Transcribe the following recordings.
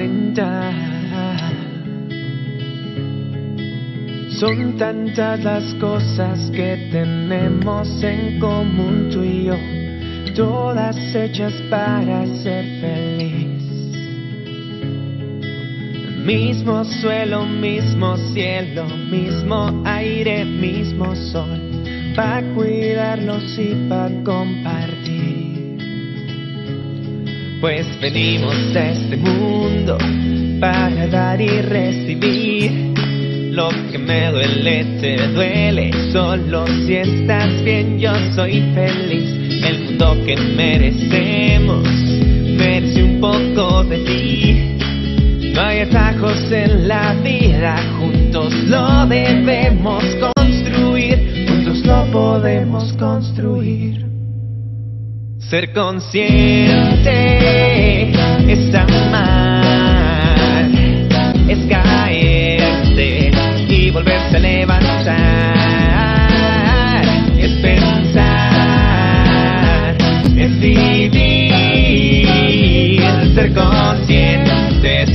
receta con los 40. Son tantas las cosas que tenemos en común tú y yo, todas hechas para ser feliz. Mismo suelo, mismo cielo, mismo aire, mismo sol, para cuidarlos y para compartir. Pues venimos a este mundo para dar y recibir. Lo que me duele te duele, solo si estás bien yo soy feliz. El mundo que merecemos merece un poco de ti. No hay atajos en la vida, juntos lo debemos construir, juntos lo podemos construir. Ser consciente es amar, es caerte y volverse a levantar, es pensar, es vivir, ser consciente es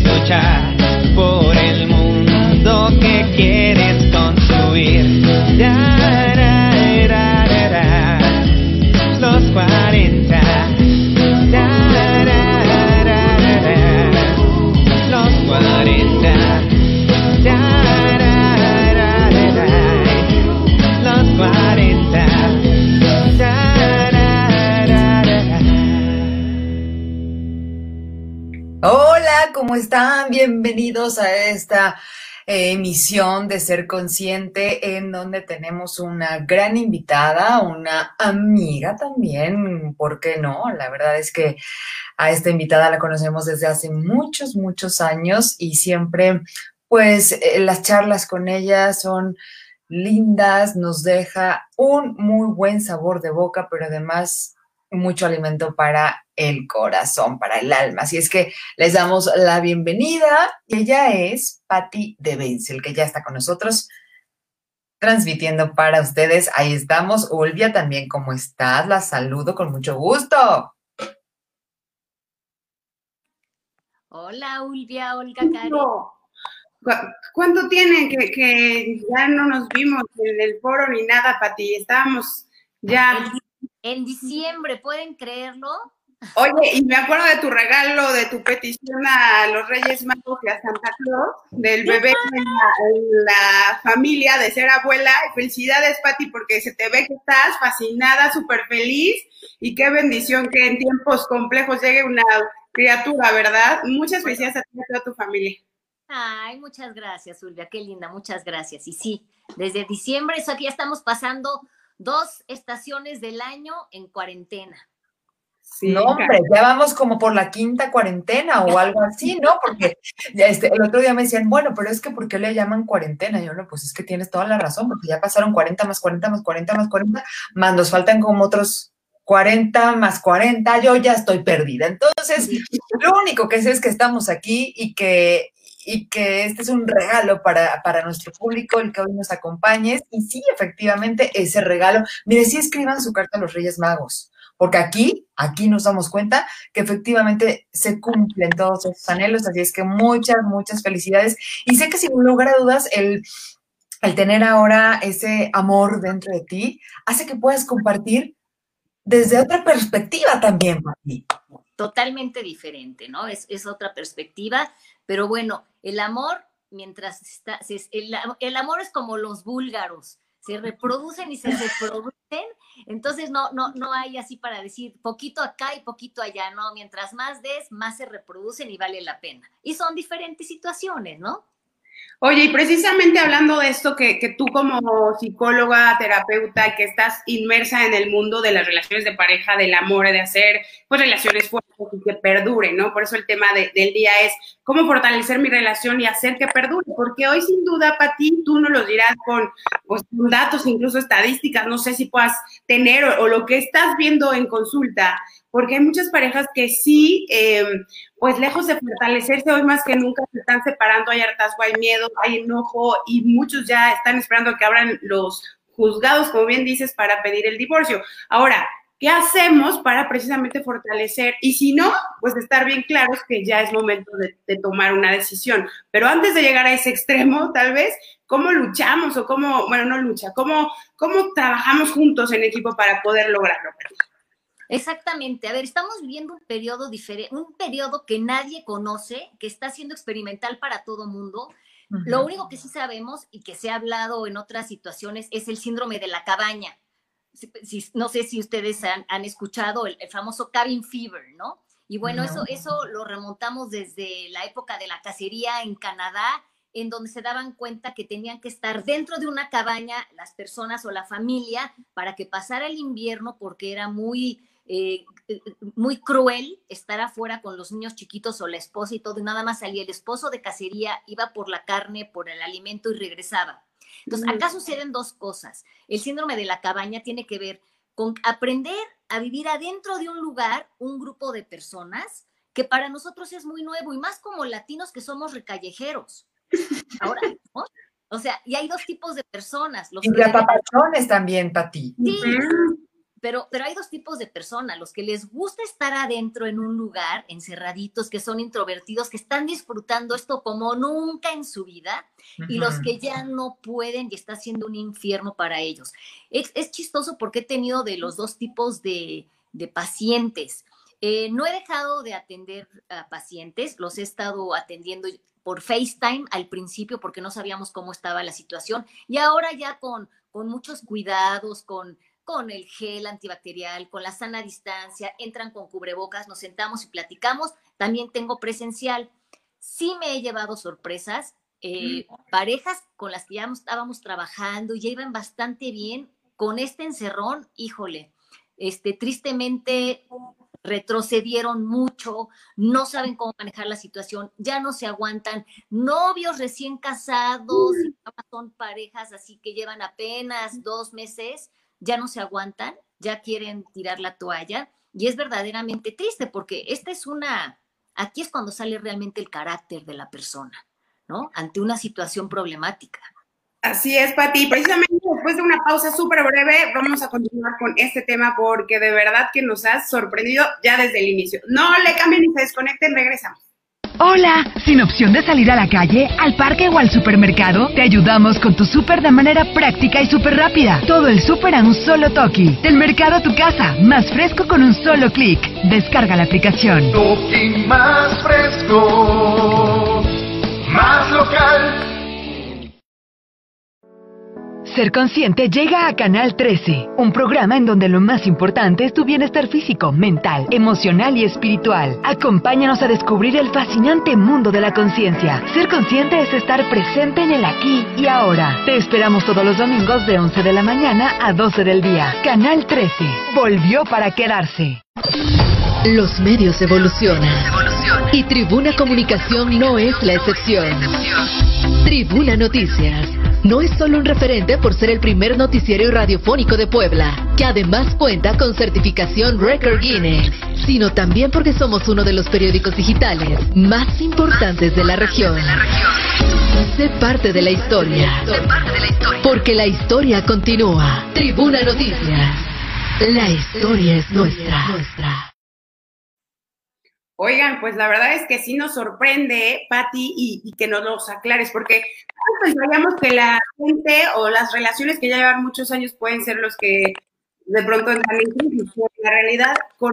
Bienvenidos a esta eh, emisión de Ser Consciente, en donde tenemos una gran invitada, una amiga también, ¿por qué no? La verdad es que a esta invitada la conocemos desde hace muchos, muchos años y siempre, pues, eh, las charlas con ella son lindas, nos deja un muy buen sabor de boca, pero además mucho alimento para el corazón, para el alma. Así es que les damos la bienvenida. Ella es Patti de Benzel, que ya está con nosotros transmitiendo para ustedes. Ahí estamos. Olvia también, ¿cómo estás? La saludo con mucho gusto. Hola, Ulvia, Olga, Cari. No. ¿Cu- ¿Cuánto tiene que, que ya no nos vimos en el foro ni nada, Pati? Estábamos ya. En diciembre, ¿pueden creerlo? Oye, y me acuerdo de tu regalo, de tu petición a los Reyes Magos y a Santa Claus, del bebé en la, en la familia, de ser abuela. Felicidades, Pati, porque se te ve que estás fascinada, súper feliz. Y qué bendición que en tiempos complejos llegue una criatura, ¿verdad? Muchas felicidades a ti y a toda tu familia. Ay, muchas gracias, Ulvia, qué linda, muchas gracias. Y sí, desde diciembre, eso aquí ya estamos pasando dos estaciones del año en cuarentena. Sí, no, hombre, ya vamos como por la quinta cuarentena o algo así, ¿no? Porque este, el otro día me decían, bueno, pero es que ¿por qué le llaman cuarentena? Y yo, no, pues es que tienes toda la razón, porque ya pasaron 40 más 40 más 40 más 40, más nos faltan como otros 40 más 40, yo ya estoy perdida. Entonces, lo único que sé es que estamos aquí y que, y que este es un regalo para, para nuestro público, el que hoy nos acompañes. Y sí, efectivamente, ese regalo. Mire, sí escriban su carta a los Reyes Magos, porque aquí, aquí nos damos cuenta que efectivamente se cumplen todos esos anhelos. Así es que muchas, muchas felicidades. Y sé que sin lugar a dudas, el, el tener ahora ese amor dentro de ti hace que puedas compartir desde otra perspectiva también, Pati. Totalmente diferente, ¿no? Es, otra perspectiva, pero bueno, el amor, mientras está, el, el amor es como los búlgaros, se reproducen y se reproducen, entonces no, no, no hay así para decir poquito acá y poquito allá, no, mientras más des, más se reproducen y vale la pena. Y son diferentes situaciones, ¿no? Oye, y precisamente hablando de esto, que, que tú como psicóloga, terapeuta, que estás inmersa en el mundo de las relaciones de pareja, del amor, de hacer pues relaciones fuertes y que perduren, ¿no? Por eso el tema de- del día es cómo fortalecer mi relación y hacer que perdure, porque hoy sin duda, Pati, tú nos lo dirás con, pues, con datos, incluso estadísticas, no sé si puedas tener o, o lo que estás viendo en consulta, porque hay muchas parejas que sí, eh, pues lejos de fortalecerse hoy más que nunca se están separando, hay hartazgo, hay miedo, hay enojo y muchos ya están esperando que abran los juzgados, como bien dices, para pedir el divorcio. Ahora, ¿Qué hacemos para precisamente fortalecer? Y si no, pues estar bien claros que ya es momento de, tomar una decisión. Pero antes de llegar a ese extremo, tal vez, ¿cómo luchamos o cómo, bueno, no lucha, cómo, cómo trabajamos juntos en equipo para poder lograrlo? Exactamente. A ver, estamos viviendo un periodo diferente, un periodo que nadie conoce, que está siendo experimental para todo mundo. Lo único que sí sabemos y que se ha hablado en otras situaciones es el síndrome de la cabaña. no sé si ustedes han, escuchado el, famoso cabin fever, ¿no? Y bueno, eso, eso lo remontamos desde la época de la cacería en Canadá, en donde se daban cuenta que tenían que estar dentro de una cabaña las personas o la familia para que pasara el invierno porque era muy eh, eh, muy cruel estar afuera con los niños chiquitos o la esposa y todo, y nada más salía el esposo de cacería, iba por la carne, por el alimento y regresaba. Entonces, acá suceden dos cosas. El síndrome de la cabaña tiene que ver con aprender a vivir adentro de un lugar, un grupo de personas, que para nosotros es muy nuevo, y más como latinos que somos recallejeros. Ahora, O sea, y hay dos tipos de personas. Los y de apapachones también, Pati. Sí, pero, hay dos tipos de personas, los que les gusta estar adentro en un lugar, encerraditos, que son introvertidos, que están disfrutando esto como nunca en su vida, y los que ya no pueden y está siendo un infierno para ellos. Es, chistoso porque he tenido de los dos tipos de, pacientes. Eh, no he dejado de atender a pacientes, los he estado atendiendo por FaceTime al principio porque no sabíamos cómo estaba la situación y ahora ya con, con muchos cuidados, con con el gel antibacterial, con la sana distancia, entran con cubrebocas, nos sentamos y platicamos. También tengo presencial. Sí me he llevado sorpresas, eh, parejas con las que ya estábamos trabajando y ya iban bastante bien. Con este encerrón, híjole, este, tristemente retrocedieron mucho, no saben cómo manejar la situación, ya no se aguantan, novios recién casados, son parejas así que llevan apenas dos meses, ya no se aguantan, ya quieren tirar la toalla y es verdaderamente triste porque esta es una, aquí es cuando sale realmente el carácter de la persona, ¿no? Ante una situación problemática. Así es, Pati. Precisamente después de una pausa súper breve, vamos a continuar con este tema porque de verdad que nos has sorprendido ya desde el inicio. No le cambien ni se desconecten, regresamos. Hola, sin opción de salir a la calle, al parque o al supermercado, te ayudamos con tu súper de manera práctica y súper rápida. Todo el súper a un solo toque. Del mercado a tu casa, más fresco con un solo clic. Descarga la aplicación. Toki más fresco, más local. Ser Consciente llega a Canal 13, un programa en donde lo más importante es tu bienestar físico, mental, emocional y espiritual. Acompáñanos a descubrir el fascinante mundo de la conciencia. Ser Consciente es estar presente en el aquí y ahora. Te esperamos todos los domingos de 11 de la mañana a 12 del día. Canal 13 volvió para quedarse. Los medios evolucionan. Y Tribuna Comunicación no es la excepción. Tribuna Noticias no es solo un referente por ser el primer noticiero radiofónico de Puebla, que además cuenta con certificación Record Guinness, sino también porque somos uno de los periódicos digitales más importantes de la región. Sé parte de la historia, porque la historia continúa. Tribuna Noticias. La historia es nuestra. Oigan, pues la verdad es que sí nos sorprende, Patti, y, que nos los aclares, porque pensaríamos que la gente o las relaciones que ya llevan muchos años pueden ser los que de pronto entran en. La realidad, con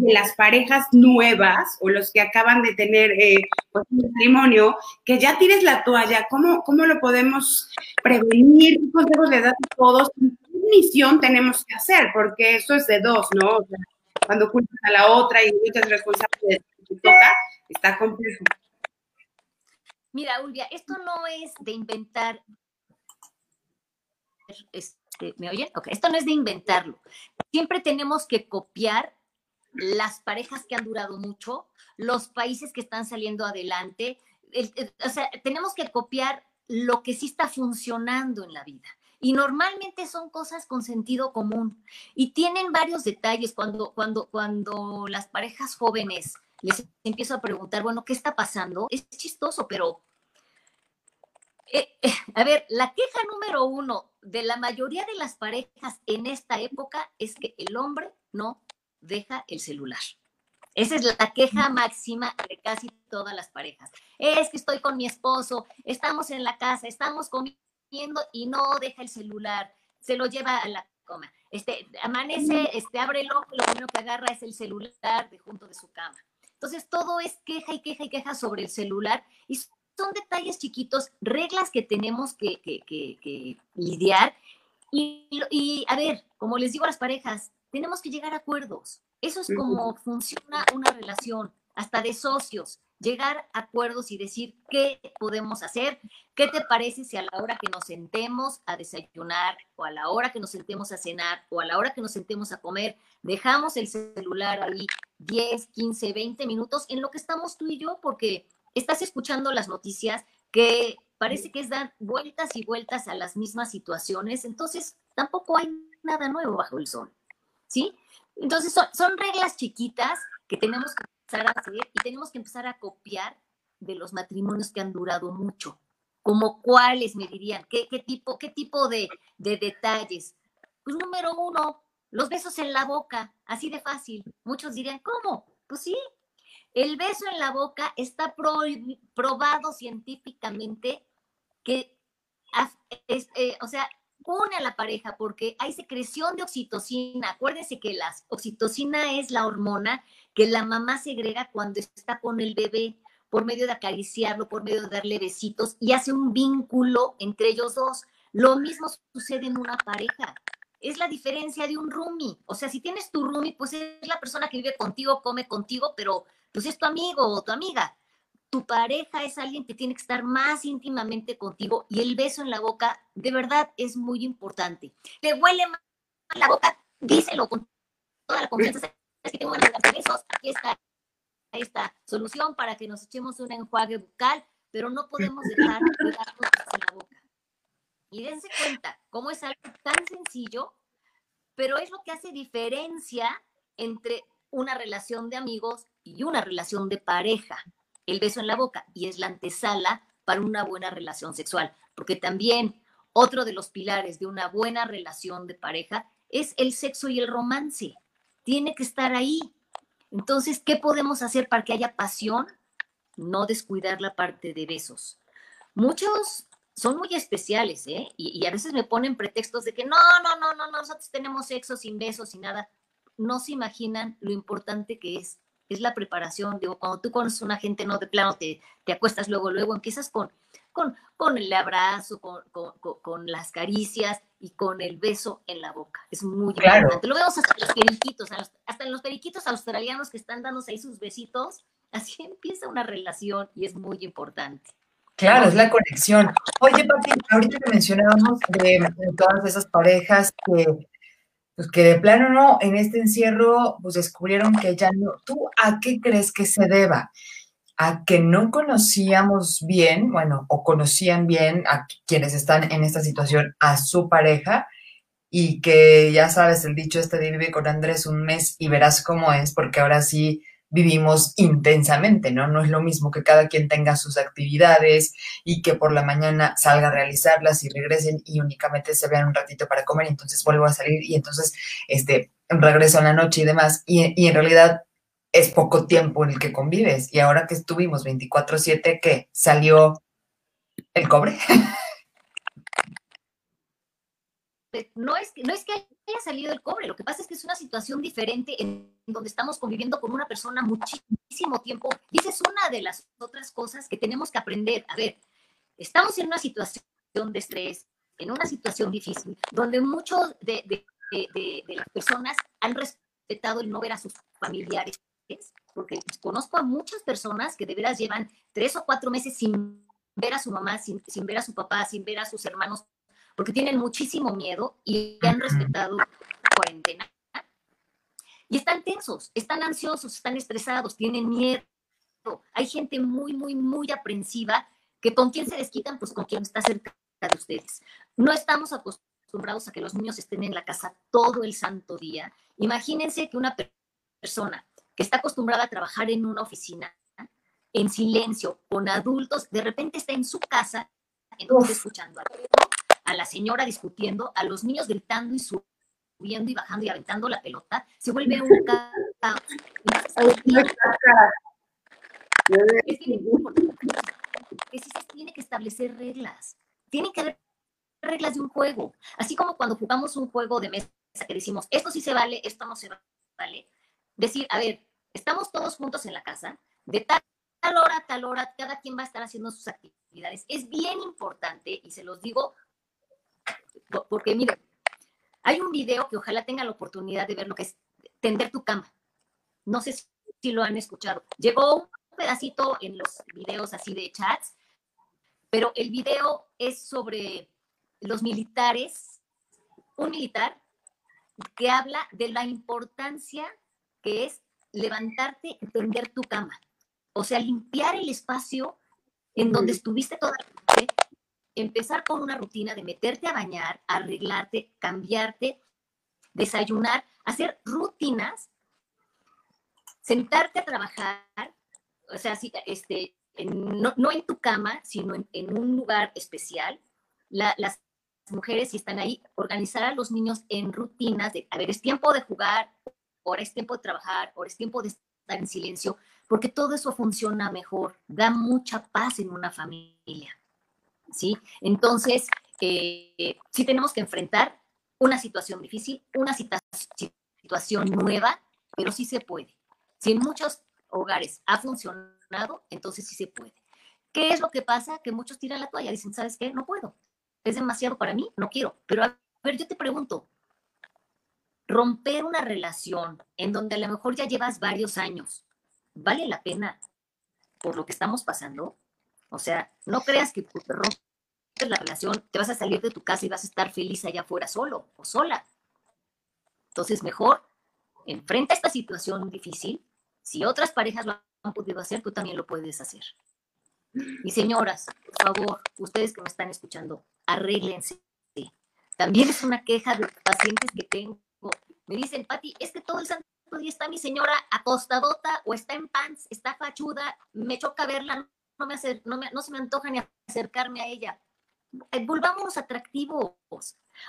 de las parejas nuevas o los que acaban de tener eh, pues, un matrimonio, que ya tires la toalla, ¿cómo, cómo lo podemos prevenir? ¿Qué consejos le das a todos? ¿Qué misión tenemos que hacer? Porque eso es de dos, ¿no? O sea, cuando culpas a la otra y muchas responsabilidades que toca, está complejo. Mira, Ulvia, esto no es de inventar. Este, ¿Me oyen? Ok, esto no es de inventarlo. Siempre tenemos que copiar las parejas que han durado mucho, los países que están saliendo adelante. o sea, tenemos que copiar lo que sí está funcionando en la vida. Y normalmente son cosas con sentido común y tienen varios detalles cuando, cuando, cuando las parejas jóvenes les empiezo a preguntar, bueno, ¿qué está pasando? Es chistoso, pero Eh, eh, a ver, la queja número uno de la mayoría de las parejas en esta época es que el hombre no deja el celular. Esa es la queja máxima de casi todas las parejas. Es que estoy con mi esposo, estamos en la casa, estamos comiendo y no deja el celular, se lo lleva a la cama. Este, amanece, este, abre el ojo, lo primero que agarra es el celular de junto de su cama. Entonces, todo es queja y queja y queja sobre el celular y son detalles chiquitos, reglas que tenemos que, lidiar. Y, y, a ver, como les digo a las parejas, tenemos que llegar a acuerdos. Eso es como funciona una relación, hasta de socios, llegar a acuerdos y decir qué podemos hacer, qué te parece si a la hora que nos sentemos a desayunar o a la hora que nos sentemos a cenar o a la hora que nos sentemos a comer, dejamos el celular ahí 10, 15, 20 minutos en lo que estamos tú y yo, porque estás escuchando las noticias que parece que es dar vueltas y vueltas a las mismas situaciones, entonces tampoco hay nada nuevo bajo el sol, ¿sí? Entonces son, reglas chiquitas que tenemos que a hacer y tenemos que empezar a copiar de los matrimonios que han durado mucho. Como cuáles me dirían, qué, tipo, qué tipo de, de detalles. Pues número uno, los besos en la boca, así de fácil. Muchos dirían, ¿cómo? Pues sí, el beso en la boca está probado científicamente que, eh, o sea, une a la pareja porque hay secreción de oxitocina. Acuérdense que la oxitocina es la hormona que la mamá segrega cuando está con el bebé por medio de acariciarlo, por medio de darle besitos y hace un vínculo entre ellos dos. Lo mismo sucede en una pareja. Es la diferencia de un roomie. O sea, si tienes tu roomie, pues es la persona que vive contigo, come contigo, pero pues es tu amigo o tu amiga. Tu pareja es alguien que tiene que estar más íntimamente contigo y el beso en la boca de verdad es muy importante. ¿Te huele mal la boca? Díselo con toda la confianza. Es que tengo ganas de besos. Aquí está esta solución para que nos echemos un enjuague bucal, pero no podemos dejar de darnos en la boca. Y dense cuenta cómo es algo tan sencillo, pero es lo que hace diferencia entre una relación de amigos y una relación de pareja. El beso en la boca y es la antesala para una buena relación sexual, porque también otro de los pilares de una buena relación de pareja es el sexo y el romance. Tiene que estar ahí. Entonces, ¿qué podemos hacer para que haya pasión? No descuidar la parte de besos. Muchos son muy especiales, ¿eh? Y, y, a veces me ponen pretextos de que no, no, no, no, nosotros tenemos sexo sin besos, sin nada. No se imaginan lo importante que es es la preparación. Digo, cuando tú conoces a una gente, no de plano te, te acuestas luego, luego empiezas con, con, con el abrazo, con, con, con, las caricias y con el beso en la boca. Es muy importante. Lo vemos hasta en los periquitos, hasta en los periquitos australianos que están dándose ahí sus besitos. Así empieza una relación y es muy importante. Claro, es la conexión. Oye, Pati, ahorita que mencionábamos de todas esas parejas que pues que de plano no, en este encierro, pues descubrieron que ya no. ¿Tú a qué crees que se deba? A que no conocíamos bien, bueno, o conocían bien a quienes están en esta situación, a su pareja, y que ya sabes, el dicho este de vive con Andrés un mes y verás cómo es, porque ahora sí vivimos intensamente, ¿no? No es lo mismo que cada quien tenga sus actividades y que por la mañana salga a realizarlas y regresen y únicamente se vean un ratito para comer y entonces vuelvo a salir y entonces este, regreso en la noche y demás. Y, y en realidad es poco tiempo en el que convives. Y ahora que estuvimos 24/7, ¿qué? ¿Salió el cobre? no es, que, no es que haya salido el cobre, lo que pasa es que es una situación diferente en donde estamos conviviendo con una persona muchísimo tiempo. Y esa es una de las otras cosas que tenemos que aprender. A ver, estamos en una situación de estrés, en una situación difícil, donde muchos de, de, de, las personas han respetado el no ver a sus familiares, porque conozco a muchas personas que de veras llevan tres o cuatro meses sin ver a su mamá, sin, sin ver a su papá, sin ver a sus hermanos porque tienen muchísimo miedo y han respetado la cuarentena. Y están tensos, están ansiosos, están estresados, tienen miedo. Hay gente muy, muy, muy aprensiva que con quién se desquitan, pues con quien está cerca de ustedes. No estamos acostumbrados a que los niños estén en la casa todo el santo día. Imagínense que una persona que está acostumbrada a trabajar en una oficina, en silencio, con adultos, de repente está en su casa entonces escuchando a, a la señora discutiendo, a los niños gritando y subiendo y bajando y aventando la pelota, se vuelve un caos. Es que sí se tiene que establecer reglas. Tienen que haber reglas de un juego. Así como cuando jugamos un juego de mesa que decimos, esto sí se vale, esto no se vale. Decir, a ver, estamos todos juntos en la casa, de tal hora a tal hora, cada quien va a estar haciendo sus actividades. Es bien importante, y se los digo porque, miren, hay un video que ojalá tengan la oportunidad de ver lo que es tender tu cama. No sé si lo han escuchado. Llegó un pedacito en los videos así de chats, pero el video es sobre los militares, un militar que habla de la importancia que es levantarte y tender tu cama. O sea, limpiar el espacio en donde estuviste toda la noche, empezar con una rutina de meterte a bañar, arreglarte, cambiarte, desayunar, hacer rutinas, sentarte a trabajar, o sea, este, no, en tu cama, sino en, un lugar especial. las mujeres, si están ahí, organizar a los niños en rutinas de, a ver, es tiempo de jugar, ahora es tiempo de trabajar, ahora es tiempo de estar en silencio, porque todo eso funciona mejor, da mucha paz en una familia. ¿Sí? Entonces, eh, sí tenemos que enfrentar una situación difícil, una situación nueva, pero sí se puede. Si en muchos hogares ha funcionado, entonces sí se puede. ¿Qué es lo que pasa? Que muchos tiran la toalla, dicen, ¿sabes qué? No puedo. Es demasiado para mí, no quiero. Pero a ver, yo te pregunto, romper una relación en donde a lo mejor ya llevas varios años, ¿vale la pena por lo que estamos pasando? O sea, no creas que por rompes la relación te vas a salir de tu casa y vas a estar feliz allá afuera solo o sola. Entonces, mejor enfrenta esta situación difícil. Si otras parejas lo han podido hacer, tú también lo puedes hacer. Y señoras, por favor, ustedes que me están escuchando, arréglense. También es una queja de pacientes que tengo me dicen, Pati, es que todo el santo día está mi señora acostadota o está en pants, está fachuda, me choca verla, no, me hace, no, no se me antoja ni acercarme a ella. Eh, volvámonos atractivos.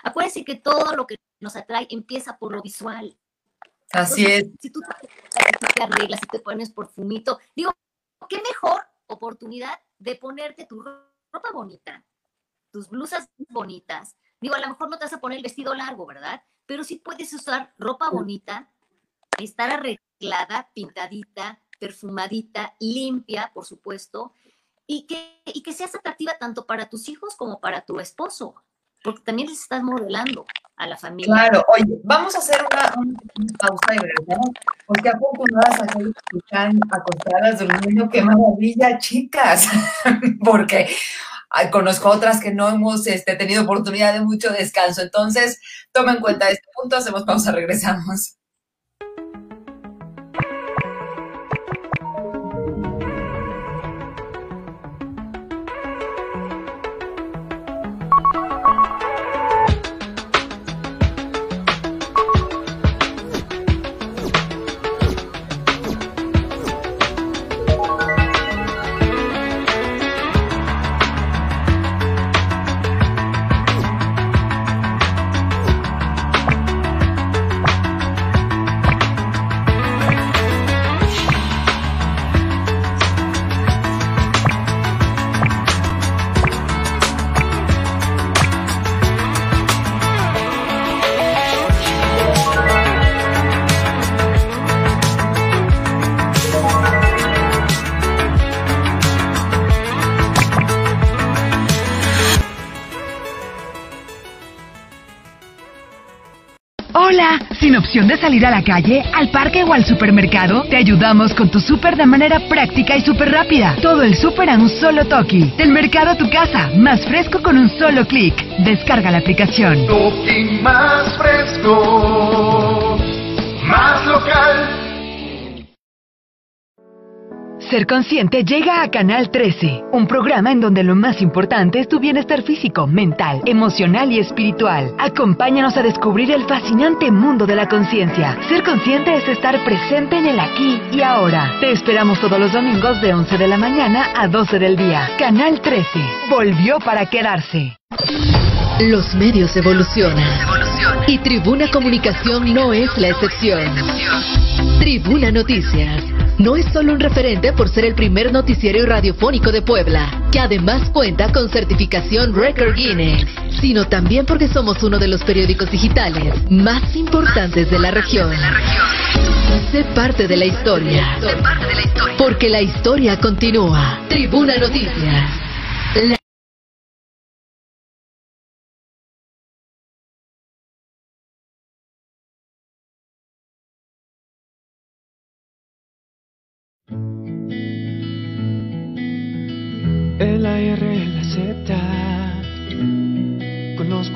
Acuérdense que todo lo que nos atrae empieza por lo visual. Así es. Si tú te arreglas, si te pones por fumito, digo, qué mejor oportunidad de ponerte tu ropa bonita, tus blusas bonitas. Digo, a lo mejor no te vas a poner el vestido largo, ¿verdad? pero sí puedes usar ropa bonita, estar arreglada, pintadita, perfumadita, limpia, por supuesto, y que, y que seas atractiva tanto para tus hijos como para tu esposo, porque también les estás modelando a la familia. Claro, oye, vamos a hacer una, pausa y regresamos, porque a poco no vas a escuchar acostadas durmiendo, qué maravilla, chicas, porque conozco otras que no hemos este, tenido oportunidad de mucho descanso. Entonces, toma en cuenta este punto, hacemos pausa, regresamos. De salir a la calle, al parque o al supermercado? Te ayudamos con tu súper de manera práctica y súper rápida. Todo el súper a un solo toque. Del mercado a tu casa, más fresco con un solo clic. Descarga la aplicación. Ser Consciente llega a Canal 13, un programa en donde lo más importante es tu bienestar físico, mental, emocional y espiritual. Acompáñanos a descubrir el fascinante mundo de la conciencia. Ser consciente es estar presente en el aquí y ahora. Te esperamos todos los domingos de 11 de la mañana a 12 del día. Canal 13 volvió para quedarse. Los medios evolucionan. Y Tribuna Comunicación no es la excepción. Tribuna Noticias no es solo un referente por ser el primer noticiero radiofónico de Puebla, que además cuenta con certificación Record Guinness, sino también porque somos uno de los periódicos digitales más importantes de la región. Sé parte de la historia, porque la historia continúa. Tribuna Noticias.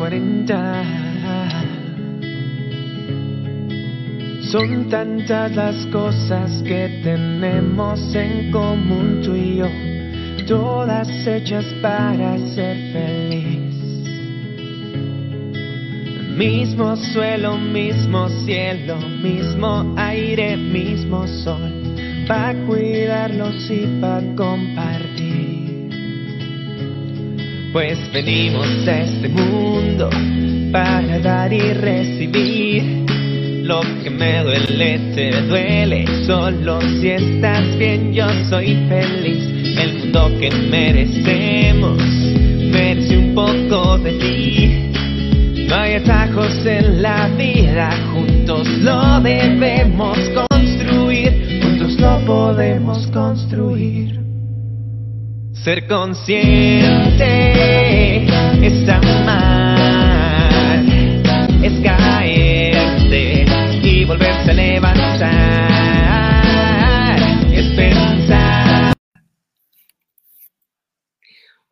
40. Son tantas las cosas que tenemos en común tú y yo, todas hechas para ser feliz. Mismo suelo, mismo cielo, mismo aire, mismo sol, para cuidarlos y para compartir. Pues venimos a este mundo para dar y recibir. Lo que me duele te duele, solo si estás bien yo soy feliz. El mundo que merecemos merece un poco de ti. No hay atajos en la vida, juntos lo debemos construir, juntos lo podemos construir. Ser consciente es amar, es caerte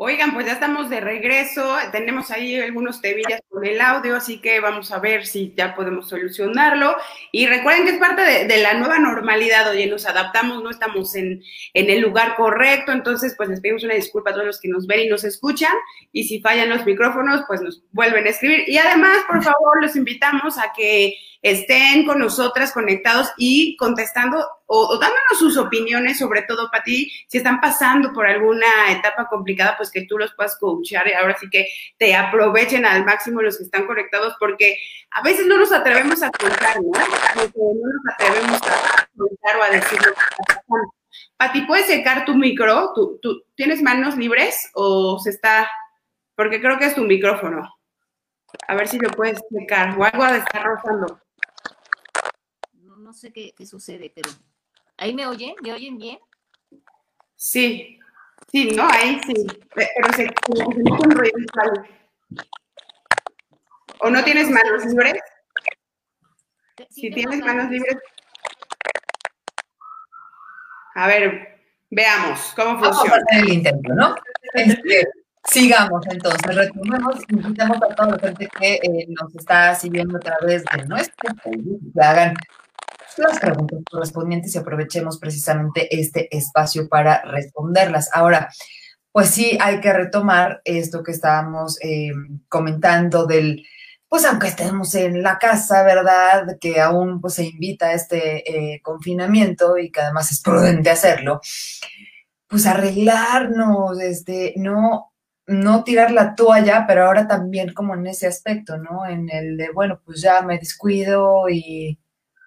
Oigan, pues ya estamos de regreso. Tenemos ahí algunos temillas con el audio, así que vamos a ver si ya podemos solucionarlo. Y recuerden que es parte de, de la nueva normalidad. Oye, nos adaptamos, no estamos en, en, el lugar correcto. Entonces, pues les pedimos una disculpa a todos los que nos ven y nos escuchan. Y si fallan los micrófonos, pues nos vuelven a escribir. Y además, por favor, los invitamos a que estén con nosotras conectados y contestando o, dándonos sus opiniones, sobre todo para ti, si están pasando por alguna etapa complicada, pues que tú los puedas coachar ahora sí que te aprovechen al máximo los que están conectados, porque a veces no nos atrevemos a contar, ¿no? Porque no nos atrevemos a contar o a decir lo que está pasando. Pati, ¿puedes secar tu micro? ¿Tú, ¿Tú tienes manos libres o se está...? Porque creo que es tu micrófono. A ver si lo puedes secar o algo de estar rozando. No, sé qué, qué, sucede, pero ¿ahí me oyen? ¿Me oyen bien? Sí, sí, no, ahí sí, pero se, un ruido. ¿O no tienes manos libres? Sí, Si tienes manos libres. A ver, veamos cómo Vamos a funciona. hacer el intento, ¿no? Este, sigamos entonces, retomemos, invitamos a toda la gente que eh, nos está siguiendo a través de nuestro Facebook, que hagan las preguntas correspondientes y aprovechemos precisamente este espacio para responderlas. Ahora, pues sí, hay que retomar esto que estábamos eh, comentando del, pues aunque estemos en la casa, ¿verdad? Que aún pues se invita a este eh, confinamiento y que además es prudente hacerlo, pues arreglarnos, este, no, no tirar la toalla, pero ahora también como en ese aspecto, ¿no? En el de, bueno, pues ya me descuido y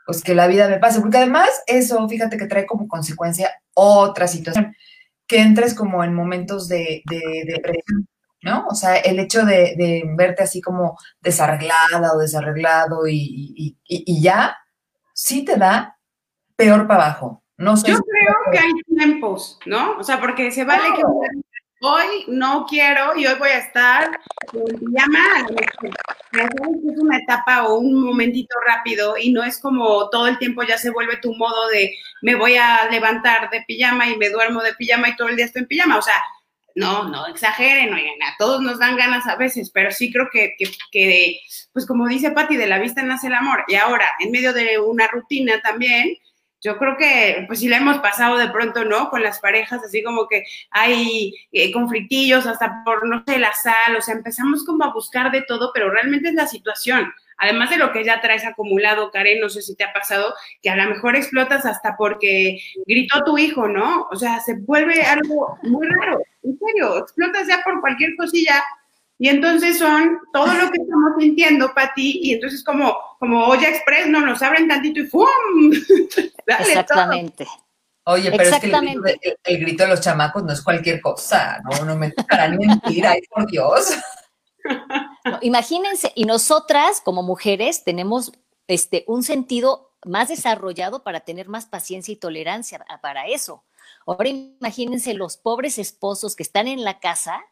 pues que la vida me pase, porque además eso, fíjate que trae como consecuencia otra situación, que entres como en momentos de, de depresión, ¿no? O sea, el hecho de, de, verte así como desarreglada o desarreglado y, y, y, y ya, sí te da peor para abajo. No sé Yo creo que hay tiempos, ¿no? O sea, porque se vale que hoy no quiero y hoy voy a estar en pijama, es una etapa o un momentito rápido y no es como todo el tiempo ya se vuelve tu modo de me voy a levantar de pijama y me duermo de pijama y todo el día estoy en pijama. O sea, no, no exageren, oigan, a todos nos dan ganas a veces, pero sí creo que pues como dice Patti, de la vista nace el amor. Y ahora, en medio de una rutina también, yo creo que pues sí la hemos pasado de pronto, ¿no? Con las parejas, así como que hay eh, conflictillos hasta por, no sé, la sal, o sea, empezamos como a buscar de todo, pero realmente es la situación. Además de lo que ya traes acumulado, Karen, no sé si te ha pasado, que a lo mejor explotas hasta porque gritó tu hijo, ¿no? O sea, se vuelve algo muy raro, en serio, explotas ya por cualquier cosilla y entonces son todo lo que estamos sintiendo, Pati, y entonces como, como olla express, no nos abren tantito y ¡fum! Exactamente. Oye, pero es que el grito, de, los chamacos no es cualquier cosa, no, no me para ni mentir, ay, por Dios. imagínense, y nosotras como mujeres tenemos este, un sentido más desarrollado para tener más paciencia y tolerancia para eso. Ahora imagínense los pobres esposos que están en la casa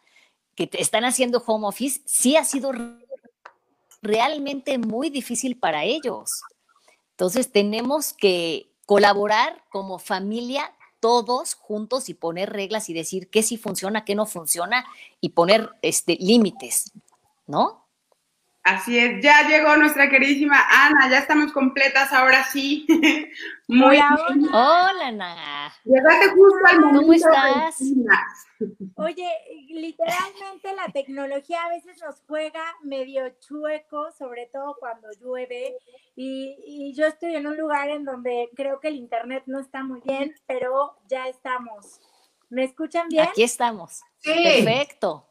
que están haciendo home office, sí ha sido realmente muy difícil para ellos. Entonces tenemos que colaborar como familia todos juntos y poner reglas y decir qué sí funciona, qué no funciona y poner este, límites, ¿no? Así es, ya llegó nuestra queridísima Ana, ya estamos completas ahora sí. Muy bien. Hola, Ana. Llegaste justo al momento. ¿Cómo estás? Oye, literalmente la tecnología a veces nos juega medio chueco, sobre todo cuando llueve. Y, y yo estoy en un lugar en donde creo que el internet no está muy bien, pero ya estamos. ¿Me escuchan bien? Aquí estamos. Perfecto.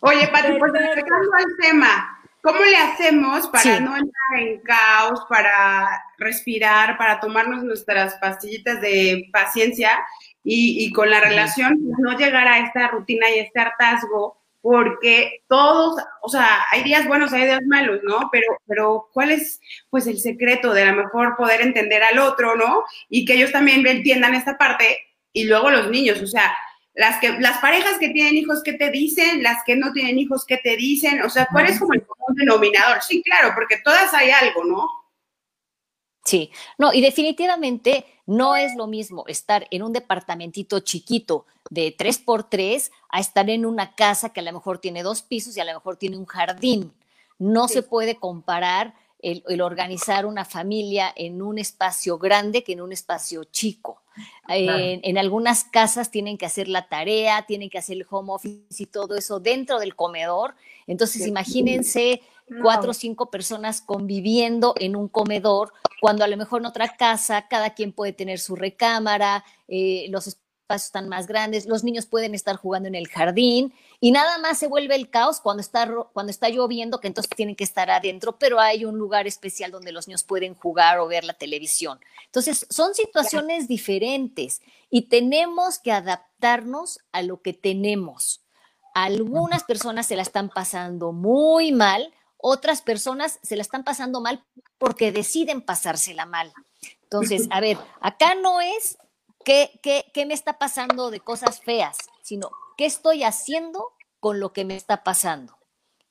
Oye, Pati, pues regresando al tema, ¿cómo le hacemos para no entrar en caos, para respirar, para tomarnos nuestras pastillitas de paciencia y, con la relación pues, no llegar a esta rutina y este hartazgo? Porque todos, o sea, hay días buenos, hay días malos, ¿no? Pero, pero ¿cuál es, pues, el secreto de a lo mejor poder entender al otro, ¿no? Y que ellos también entiendan esta parte y luego los niños, o sea, las que las parejas que tienen hijos qué te dicen, las que no tienen hijos qué te dicen, o sea, ¿cuál es como el común denominador? Sí, claro, porque todas hay algo, ¿no? Sí, no, y definitivamente no es lo mismo estar en un departamentito chiquito de tres por tres a estar en una casa que a lo mejor tiene dos pisos y a lo mejor tiene un jardín. No se puede comparar el, organizar una familia en un espacio grande que en un espacio chico. En, algunas casas tienen que hacer la tarea, tienen que hacer el home office y todo eso dentro del comedor. Entonces, imagínense cuatro o cinco personas conviviendo en un comedor, cuando a lo mejor en otra casa cada quien puede tener su recámara, eh, los espacios están más grandes, los niños pueden estar jugando en el jardín y nada más se vuelve el caos cuando está, cuando está lloviendo, que entonces tienen que estar adentro, pero hay un lugar especial donde los niños pueden jugar o ver la televisión. Entonces, son situaciones diferentes y tenemos que adaptarnos a lo que tenemos. Algunas personas se la están pasando muy mal, otras personas se la están pasando mal porque deciden pasársela mal. Entonces, a ver, acá no es qué, qué, qué me está pasando de cosas feas, sino qué estoy haciendo con lo que me está pasando.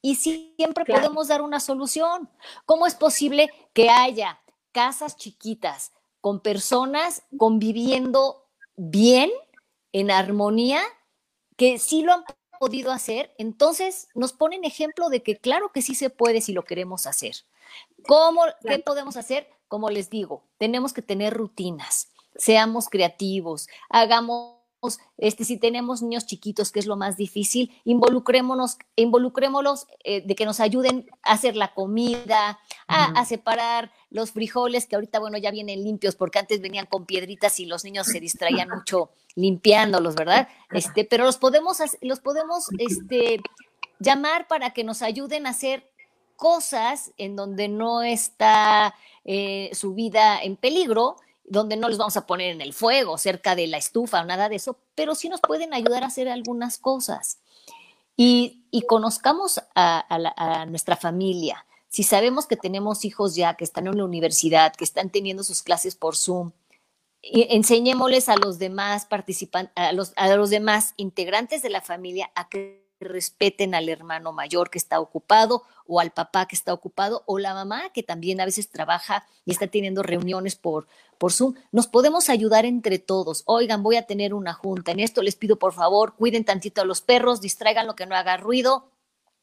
Y siempre podemos dar una solución. ¿Cómo es posible que haya casas chiquitas con personas conviviendo bien, en armonía, que sí lo han podido hacer? Entonces nos ponen ejemplo de que claro que sí se puede si lo queremos hacer. ¿Cómo, ¿Qué podemos hacer? Como les digo, tenemos que tener rutinas, seamos creativos, hagamos este, si tenemos niños chiquitos, que es lo más difícil, involucrémonos, involucrémoslos eh, de que nos ayuden a hacer la comida, a, separar los frijoles, que ahorita, bueno, ya vienen limpios, porque antes venían con piedritas y los niños se distraían mucho limpiándolos, ¿verdad? Este, pero los podemos, los podemos este, llamar para que nos ayuden a hacer cosas en donde no está eh, su vida en peligro donde no les vamos a poner en el fuego, cerca de la estufa o nada de eso, pero sí nos pueden ayudar a hacer algunas cosas. Y, conozcamos a, nuestra familia. Si sabemos que tenemos hijos ya que están en la universidad, que están teniendo sus clases por Zoom, enseñémosles a los demás participantes, a los, a los demás integrantes de la familia a que respeten al hermano mayor que está ocupado o al papá que está ocupado o la mamá que también a veces trabaja y está teniendo reuniones por, por Zoom. Nos podemos ayudar entre todos. Oigan, voy a tener una junta. En esto les pido por favor, cuiden tantito a los perros, distraigan lo que no haga ruido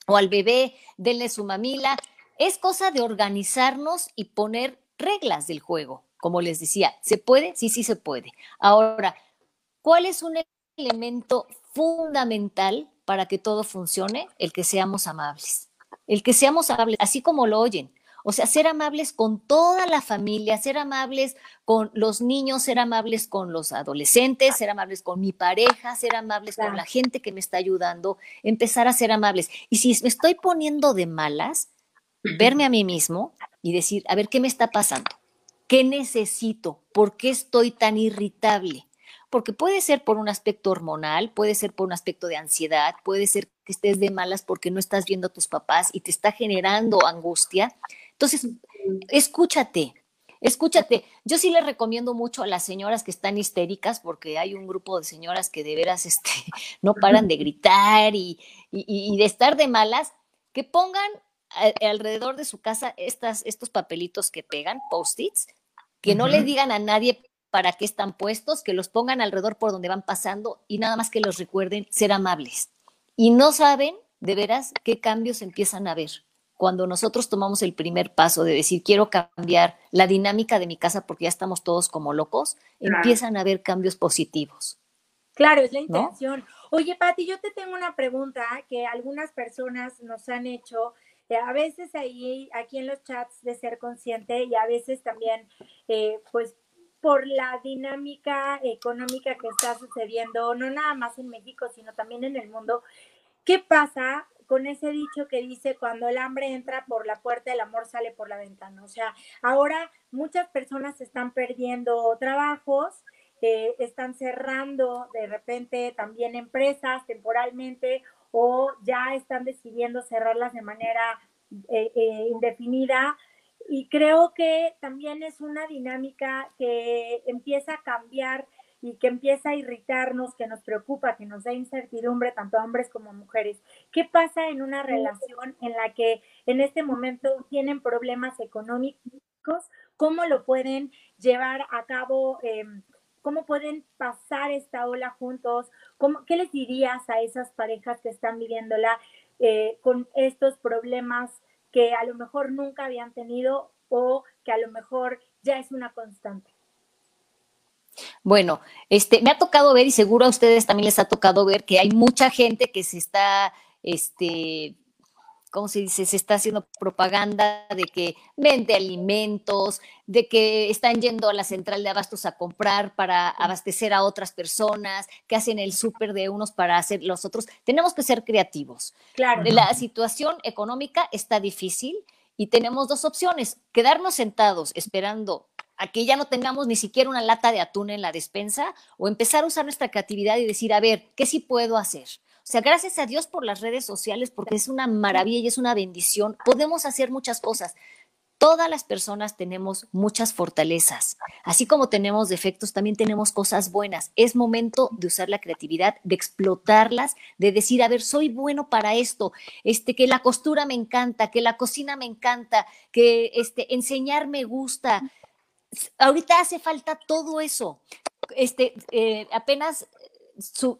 o al bebé, denle su mamila. Es cosa de organizarnos y poner reglas del juego. como les decía, ¿se puede? Sí, sí se puede. Ahora, ¿cuál es un elemento fundamental para que todo funcione? El que seamos amables. El que seamos amables, así como lo oyen. O sea, ser amables con toda la familia, ser amables con los niños, ser amables con los adolescentes, ser amables con mi pareja, ser amables con la gente que me está ayudando, empezar a ser amables. Y si me estoy poniendo de malas, verme a mí mismo y decir, a ver, ¿qué me está pasando? ¿Qué necesito? ¿Por qué estoy tan irritable? Porque puede ser por un aspecto hormonal, puede ser por un aspecto de ansiedad, puede ser que estés de malas porque no estás viendo a tus papás y te está generando angustia. Entonces, escúchate, escúchate. Yo sí le recomiendo mucho a las señoras que están histéricas, porque hay un grupo de señoras que de veras este, no paran de gritar y, de estar de malas, que pongan alrededor de su casa estas, estos papelitos que pegan, post-its, que no le digan a nadie para qué están puestos, que los pongan alrededor por donde van pasando y nada más que los recuerden ser amables. Y no saben de veras qué cambios empiezan a ver cuando nosotros tomamos el primer paso de decir, quiero cambiar la dinámica de mi casa porque ya estamos todos como locos, empiezan a haber cambios positivos. Claro, es la intención. Oye, Pati, yo te tengo una pregunta que algunas personas nos han hecho. Eh, a veces ahí, aquí en los chats de ser consciente y a veces también, eh, pues por la dinámica económica que está sucediendo, no nada más en México, sino también en el mundo. ¿Qué pasa con ese dicho que dice, cuando el hambre entra por la puerta, el amor sale por la ventana. O sea, ahora muchas personas están perdiendo trabajos, eh, están cerrando de repente también empresas temporalmente o ya están decidiendo cerrarlas de manera eh, eh, indefinida. Y creo que también es una dinámica que empieza a cambiar y que empieza a irritarnos, que nos preocupa, que nos da incertidumbre tanto a hombres como a mujeres. ¿Qué pasa en una relación en la que en este momento tienen problemas económicos? ¿Cómo lo pueden llevar a cabo? Em, ¿Cómo pueden pasar esta ola juntos? ¿Cómo, ¿Qué les dirías a esas parejas que están viviéndola eh, con estos problemas que a lo mejor nunca habían tenido o que a lo mejor ya es una constante? Bueno, este, me ha tocado ver y seguro a ustedes también les ha tocado ver que hay mucha gente que se está, este, ¿cómo se dice? Se está haciendo propaganda de que vende alimentos, de que están yendo a la central de abastos a comprar para abastecer a otras personas, que hacen el súper de unos para hacer los otros. Tenemos que ser creativos. Claro. La situación económica está difícil y tenemos dos opciones, quedarnos sentados esperando a que ya no tengamos ni siquiera una lata de atún en la despensa o empezar a usar nuestra creatividad y decir, a ver, ¿qué sí puedo hacer? O sea, gracias a Dios por las redes sociales, porque es una maravilla y es una bendición. Podemos hacer muchas cosas. Todas las personas tenemos muchas fortalezas. Así como tenemos defectos, también tenemos cosas buenas. Es momento de usar la creatividad, de explotarlas, de decir, a ver, soy bueno para esto, este, que la costura me encanta, que la cocina me encanta, que este, enseñar me gusta, ahorita hace falta todo eso. Este, eh, apenas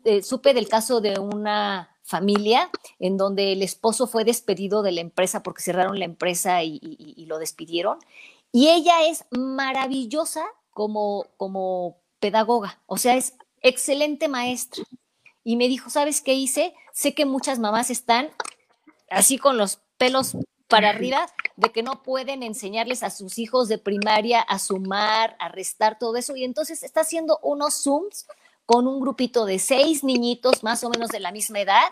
eh, supe del caso de una familia en donde el esposo fue despedido de la empresa porque cerraron la empresa y, lo despidieron. Y ella es maravillosa como, como pedagoga, o sea, es excelente maestra. Y me dijo, ¿sabes qué hice? Sé que muchas mamás están así con los pelos para arriba de que no pueden enseñarles a sus hijos de primaria a sumar, a restar, todo eso. Y entonces está haciendo unos Zooms con un grupito de seis niñitos más o menos de la misma edad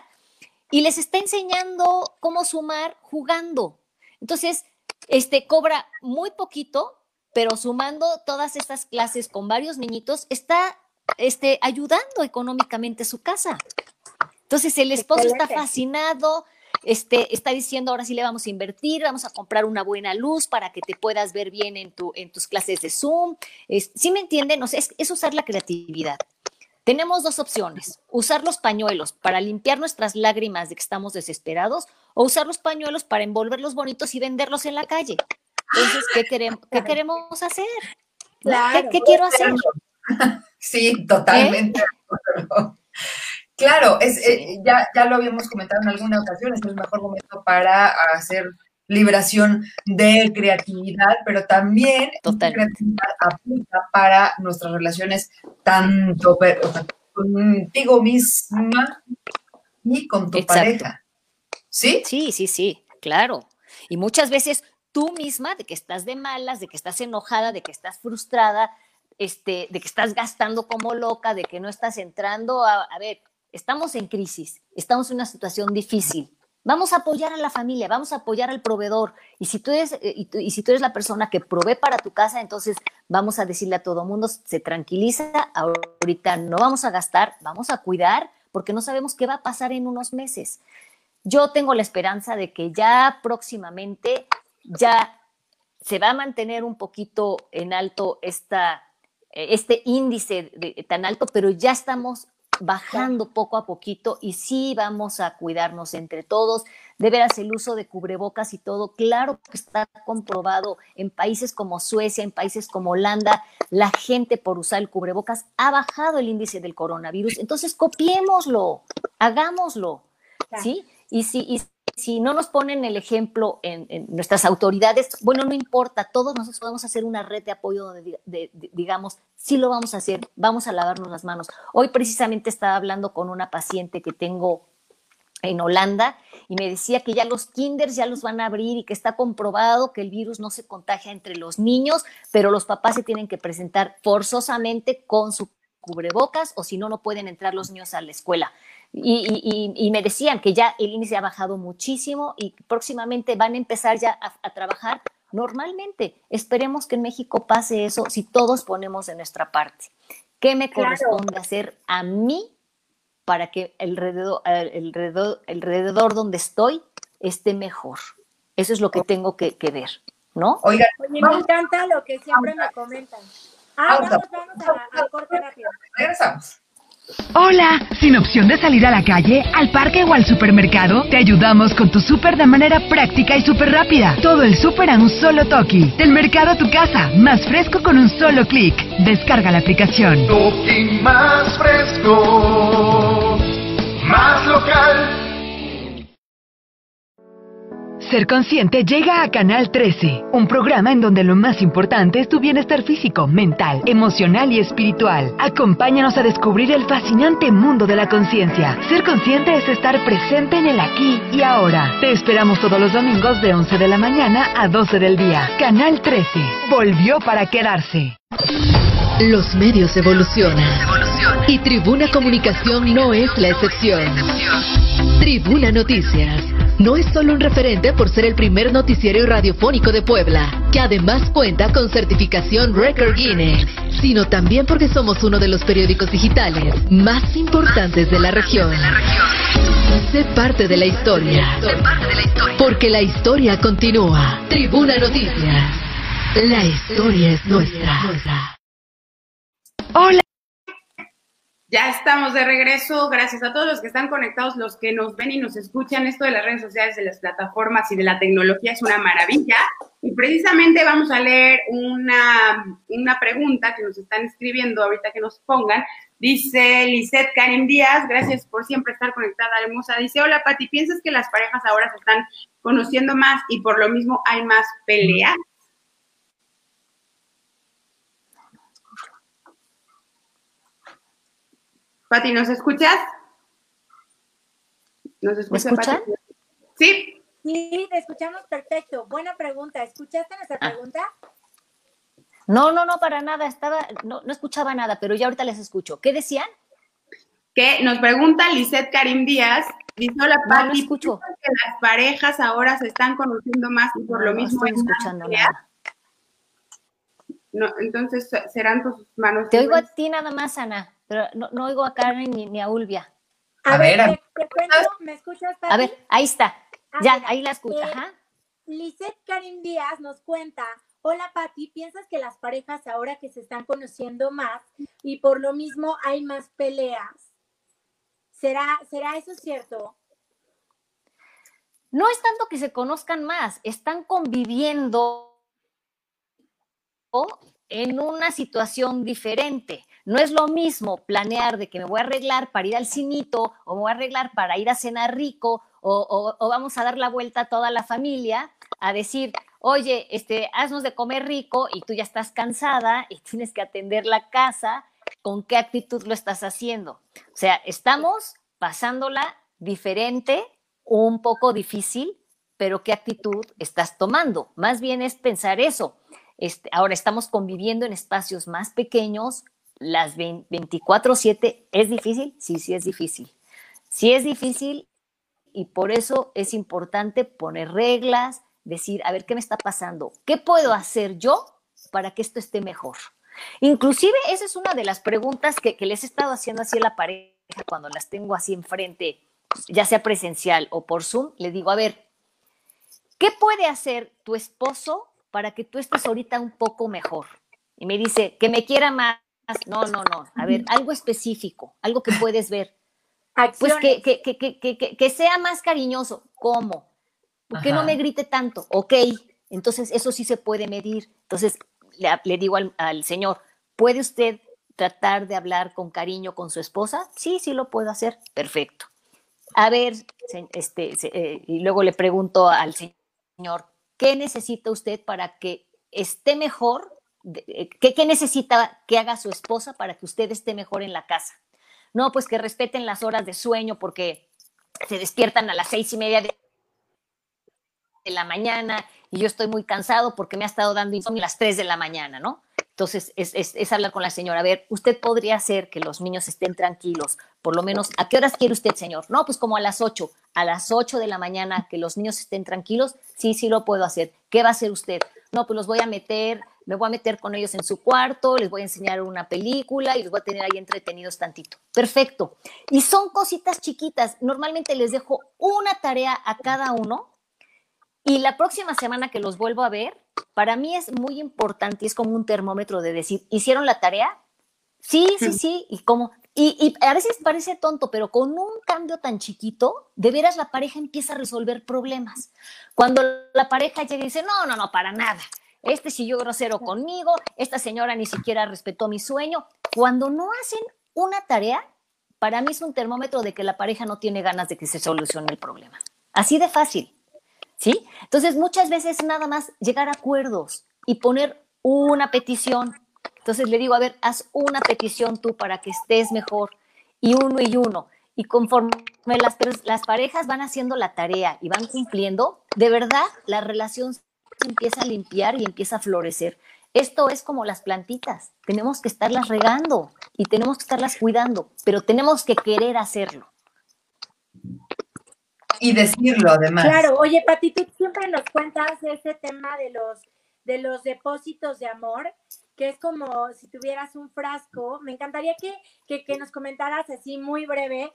y les está enseñando cómo sumar jugando. Entonces, este cobra muy poquito, pero sumando todas estas clases con varios niñitos, está este, ayudando económicamente a su casa. Entonces, el esposo está fascinado, este, está diciendo ahora sí le vamos a invertir, vamos a comprar una buena luz para que te puedas ver bien en, tu, en tus clases de Zoom. ¿Sí me entienden? es, usar la creatividad. Tenemos dos opciones, usar los pañuelos para limpiar nuestras lágrimas de que estamos desesperados o usar los pañuelos para envolverlos bonitos y venderlos en la calle. Entonces, ¿qué queremos, qué queremos hacer? ¿Qué, quiero hacer? Sí, totalmente. Claro, es, eh, ya, ya lo habíamos comentado en alguna ocasión, es el mejor momento para hacer liberación de creatividad, pero también Total. creatividad aplica para nuestras relaciones tanto per- o sea, contigo misma y con tu Exacto. pareja. ¿Sí? Sí, sí, sí, claro. Y muchas veces tú misma, de que estás de malas, de que estás enojada, de que estás frustrada, este, de que estás gastando como loca, de que no estás entrando a, a ver, estamos en crisis, estamos en una situación difícil. Vamos a apoyar a la familia, vamos a apoyar al proveedor. Y si tú eres, eh, y, si tú eres la persona que provee para tu casa, entonces vamos a decirle a todo mundo, se tranquiliza, ahorita no vamos a gastar, vamos a cuidar, porque no sabemos qué va a pasar en unos meses. Yo tengo la esperanza de que ya próximamente ya se va a mantener un poquito en alto esta, eh, este índice de- tan alto, pero ya estamos bajando poco a poquito y sí vamos a cuidarnos entre todos. De veras, el uso de cubrebocas y todo, claro que está comprobado en países como Suecia, en países como Holanda, la gente por usar el cubrebocas ha bajado el índice del coronavirus. Entonces, copiémoslo, hagámoslo. Claro. ¿sí? Y si, y si no nos ponen el ejemplo en, nuestras autoridades, bueno, no importa, todos nosotros podemos hacer una red de apoyo donde diga- de- de- digamos, sí lo vamos a hacer, vamos a lavarnos las manos. Hoy precisamente estaba hablando con una paciente que tengo en Holanda y me decía que ya los kinders ya los van a abrir y que está comprobado que el virus no se contagia entre los niños, pero los papás se tienen que presentar forzosamente con su cubrebocas o si no, no pueden entrar los niños a la escuela. Y, y- y- y me decían que ya el índice ha bajado muchísimo y próximamente van a empezar ya a, a trabajar normalmente. Esperemos que en México pase eso si todos ponemos de nuestra parte. ¿Qué me Claro. corresponde hacer a mí para que el alrededor, el alrededor, alrededor donde estoy esté mejor? Eso es lo que tengo que, que ver, ¿no? Oigan, Oye, me encanta lo que siempre me comentan. Ah, vamos, vamos a- al corte rápido. regresamos. Hola, sin opción de salir a la calle, al parque o al supermercado, te ayudamos con tu súper de manera práctica y súper rápida. Todo el súper a un solo toque. Del mercado a tu casa, más fresco con un solo clic. Descarga la aplicación. Tuki más fresco, más local. Ser Consciente llega a Canal 13, un programa en donde lo más importante es tu bienestar físico, mental, emocional y espiritual. Acompáñanos a descubrir el fascinante mundo de la conciencia. Ser consciente es estar presente en el aquí y ahora. Te esperamos todos los domingos de 11 de la mañana a 12 del día. Canal 13 volvió para quedarse. Los medios evolucionan. Y Tribuna Comunicación no es la excepción. Tribuna Noticias. No es solo un referente por ser el primer noticiero radiofónico de Puebla, que además cuenta con certificación Record Guinness, sino también porque somos uno de los periódicos digitales más importantes de la región. Sé parte de la historia. Porque la historia continúa. Tribuna Noticias. La historia es nuestra. Hola. Ya estamos de regreso. Gracias a todos los que están conectados, los que nos ven y nos escuchan. Esto de las redes sociales, de las plataformas y de la tecnología es una maravilla. Y precisamente vamos a leer una, una pregunta que nos están escribiendo ahorita que nos pongan. Dice Lisette Karim Díaz, gracias por siempre estar conectada, hermosa. Dice, hola Pati, ¿piensas que las parejas ahora se están conociendo más y por lo mismo hay más peleas? Pati, ¿nos escuchas? ¿Nos ¿Me escucha, escuchan? Pati? Sí, Sí, te escuchamos perfecto. Buena pregunta. ¿Escuchaste nuestra Ah. pregunta? No, no, no, para nada, estaba, no, no escuchaba nada, pero ya ahorita les escucho. ¿Qué decían? que nos pregunta Lisette Karim Díaz. Dice, hola, No, no Pati, escucho. ¿piensas que las parejas ahora se están conociendo más y por No, lo no mismo estoy escuchando nada. No, entonces serán tus manos. Te oigo a ti nada más, Ana, pero no, no oigo a Karen ni, ni a Ulvia. A, A ver, te, cuento, ¿me escuchas, Pati? A ver, ahí está. Ah, Ya, mira, ahí la escucho. eh, Ajá. Lisette Karim Díaz nos cuenta, hola Pati, ¿piensas que las parejas ahora que se están conociendo más y por lo mismo hay más peleas? ¿Será, ¿será eso cierto? No es tanto que se conozcan más, están conviviendo en una situación diferente. No es lo mismo planear de que me voy a arreglar para ir al cinito o me voy a arreglar para ir a cenar rico o, vamos a dar la vuelta a toda la familia a decir, oye, este, haznos de comer rico y tú ya estás cansada y tienes que atender la casa, ¿con qué actitud lo estás haciendo? O sea, estamos pasándola diferente, un poco difícil, pero ¿qué actitud estás tomando? Más bien es pensar eso. Este, ahora estamos conviviendo en espacios más pequeños, las 24/7, ¿es difícil? Sí, sí es difícil. Sí es difícil y por eso es importante poner reglas, decir, a ver, ¿qué me está pasando? ¿Qué puedo hacer yo para que esto esté mejor? Inclusive esa es una de las preguntas que, les he estado haciendo así a la pareja cuando las tengo así enfrente, ya sea presencial o por Zoom, le digo, a ver, ¿qué puede hacer tu esposo para que tú estés ahorita un poco mejor? Y me dice, que me quiera más. No, no, no. A ver, algo específico, algo que puedes ver. Pues que, que, que, que, sea más cariñoso. ¿Cómo? Que no me grite tanto. Ok, entonces eso sí se puede medir. Entonces le, digo al, señor, ¿puede usted tratar de hablar con cariño con su esposa? Sí, sí lo puedo hacer. Perfecto. A ver, este, eh, y luego le pregunto al señor, ¿qué necesita usted para que esté mejor? Eh, ¿Qué, ¿Qué necesita que haga su esposa para que usted esté mejor en la casa? No, pues que respeten las horas de sueño porque se despiertan a las seis y media de la mañana y yo estoy muy cansado porque me ha estado dando insomnio a las 3 de la mañana, ¿no? Entonces, es, hablar con la señora. A ver, usted podría hacer que los niños estén tranquilos, por lo menos, ¿a qué horas quiere usted, señor? No, pues como a las 8. A las 8 de la mañana, que los niños estén tranquilos, sí, sí lo puedo hacer. ¿Qué va a hacer usted? No, pues los voy a meter, me voy a meter con ellos en su cuarto, les voy a enseñar una película y los voy a tener ahí entretenidos tantito. Perfecto. Y son cositas chiquitas. Normalmente les dejo una tarea a cada uno y la próxima semana que los vuelvo a ver, para mí es muy importante, es como un termómetro de decir, ¿hicieron la tarea? Sí, sí, sí, y cómo. Y, a veces parece tonto, pero con un cambio tan chiquito, de veras la pareja empieza a resolver problemas. Cuando la pareja llega y dice, no, no, no, para nada. Este siguió grosero conmigo, esta señora ni siquiera respetó mi sueño. Cuando no hacen una tarea, para mí es un termómetro de que la pareja no tiene ganas de que se solucione el problema. Así de fácil. ¿sí? Entonces, muchas veces nada más llegar a acuerdos y poner una petición. Entonces le digo, a ver, haz una petición tú para que estés mejor y uno y uno. Y conforme las, las parejas van haciendo la tarea y van cumpliendo, de verdad la relación se empieza a limpiar y empieza a florecer. Esto es como las plantitas, tenemos que estarlas regando y tenemos que estarlas cuidando, pero tenemos que querer hacerlo y decirlo además. Claro, oye, Pati, tú siempre nos cuentas ese tema de los, de los depósitos de amor, que es como si tuvieras un frasco. Me encantaría que, que, nos comentaras así muy breve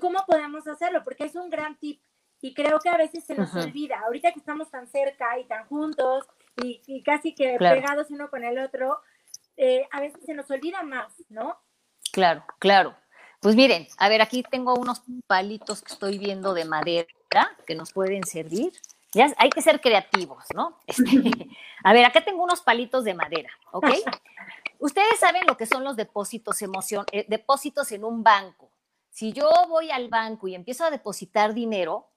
cómo podemos hacerlo, porque es un gran tip y creo que a veces se nos olvida. Ahorita que estamos tan cerca y tan juntos y, casi que pegados uno con el otro, eh, a veces se nos olvida más, ¿no? Claro, claro. Pues miren, a ver, aquí tengo unos palitos que estoy viendo de madera que nos pueden servir. Ya hay que ser creativos, ¿no? Este, a ver, acá tengo unos palitos de madera, ¿ok? Ustedes saben lo que son los depósitos, emoción, eh, depósitos en un banco. Si yo voy al banco y empiezo a depositar dinero,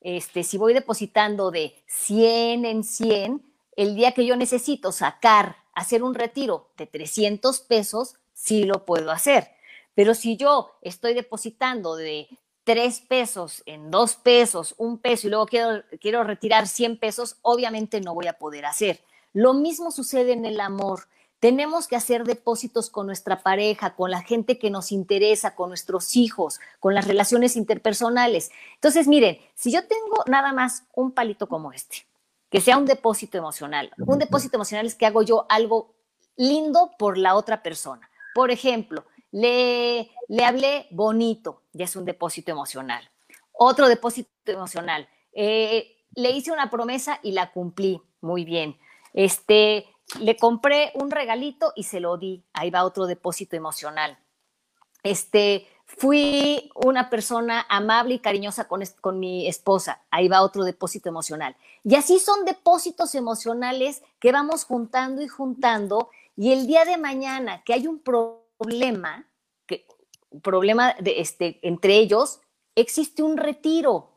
este, si voy depositando de 100 en 100, el día que yo necesito sacar, hacer un retiro de 300 pesos, sí lo puedo hacer. Pero si yo estoy depositando de tres pesos en dos pesos, un peso y luego quiero, quiero retirar 100 pesos, obviamente no voy a poder hacer. Lo mismo sucede en el amor. Tenemos que hacer depósitos con nuestra pareja, con la gente que nos interesa, con nuestros hijos, con las relaciones interpersonales. Entonces, miren, si yo tengo nada más un palito como este, que sea un depósito emocional, un depósito emocional es que hago yo algo lindo por la otra persona. Por ejemplo, le, le hablé bonito, ya es un depósito emocional. Otro depósito emocional. Eh, le hice una promesa y la cumplí. Muy bien. Este, le compré un regalito y se lo di. Ahí va otro depósito emocional. Este, fui una persona amable y cariñosa con, con, mi esposa. Ahí va otro depósito emocional. Y así son depósitos emocionales que vamos juntando y juntando. Y el día de mañana que hay un problema, problema, que, problema de, este, entre ellos, existe un retiro.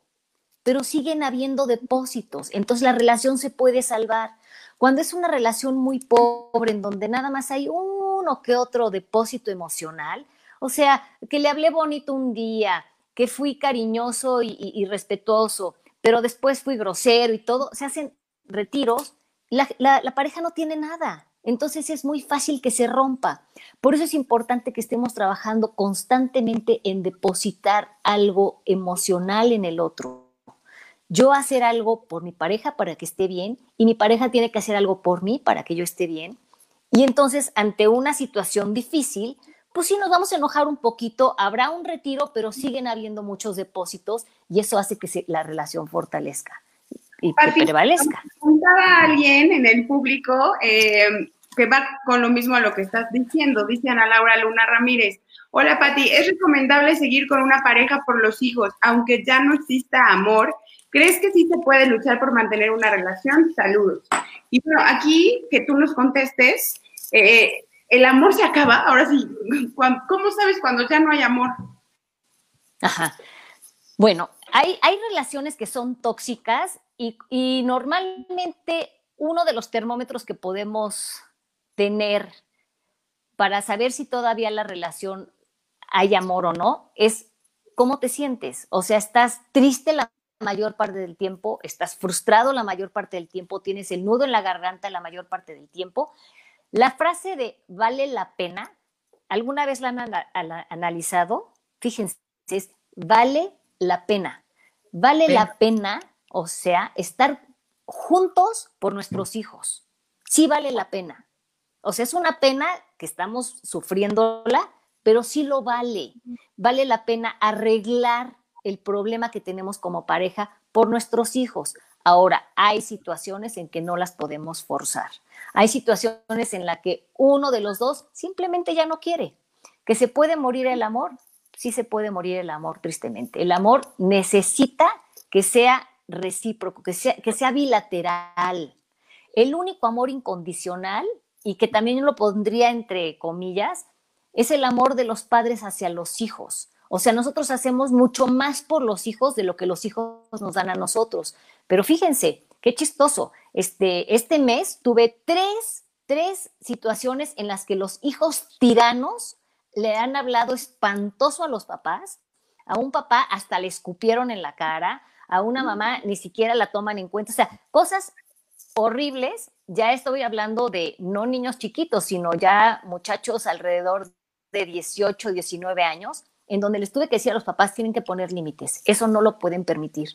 pero siguen habiendo depósitos, entonces la relación se puede salvar. Cuando es una relación muy pobre, en donde nada más hay uno que otro depósito emocional, o sea, que le hablé bonito un día, que fui cariñoso y, respetuoso, pero después fui grosero y todo, se hacen retiros, la, la pareja no tiene nada. Entonces es muy fácil que se rompa. Por eso es importante que estemos trabajando constantemente en depositar algo emocional en el otro. Yo hacer algo por mi pareja para que esté bien y mi pareja tiene que hacer algo por mí para que yo esté bien. Y entonces ante una situación difícil, pues sí nos vamos a enojar un poquito, habrá un retiro, pero siguen habiendo muchos depósitos y eso hace que la relación fortalezca y que prevalezca. Preguntaba alguien en el público eh, que va con lo mismo a lo que estás diciendo, dice Ana Laura Luna Ramírez. Hola Pati, ¿es recomendable seguir con una pareja por los hijos, aunque ya no exista amor? ¿Crees que sí se puede luchar por mantener una relación? Saludos. Y bueno, aquí que tú nos contestes, eh, el amor se acaba, ahora sí, ¿cómo sabes cuando ya no hay amor? Ajá. Bueno, hay, hay relaciones que son tóxicas y, normalmente uno de los termómetros que podemos tener para saber si todavía la relación hay amor o no es cómo te sientes. O sea, estás triste la mayor parte del tiempo, estás frustrado la mayor parte del tiempo, tienes el nudo en la garganta la mayor parte del tiempo. La frase de vale la pena, ¿alguna vez la han analizado? Fíjense, es vale la pena. Vale la pena o sea, estar juntos por nuestros hijos. Sí vale la pena. O sea, es una pena que estamos sufriéndola, pero sí lo vale. Vale la pena arreglar el problema que tenemos como pareja por nuestros hijos. Ahora, hay situaciones en que no las podemos forzar. Hay situaciones en las que uno de los dos simplemente ya no quiere. ¿Que se puede morir el amor? Sí se puede morir el amor, tristemente. El amor necesita que sea recíproco, que sea, que sea bilateral. El único amor incondicional, y que también lo pondría entre comillas, es el amor de los padres hacia los hijos. O sea, nosotros hacemos mucho más por los hijos de lo que los hijos nos dan a nosotros. Pero fíjense, qué chistoso. Este, este mes tuve tres, tres situaciones en las que los hijos tiranos le han hablado espantoso a los papás. A un papá hasta le escupieron en la cara, a una mamá ni siquiera la toman en cuenta. O sea, cosas horribles. Ya estoy hablando de no niños chiquitos, sino ya muchachos alrededor de 18, 19 años, en donde les tuve que decir a los papás tienen que poner límites. Eso no lo pueden permitir.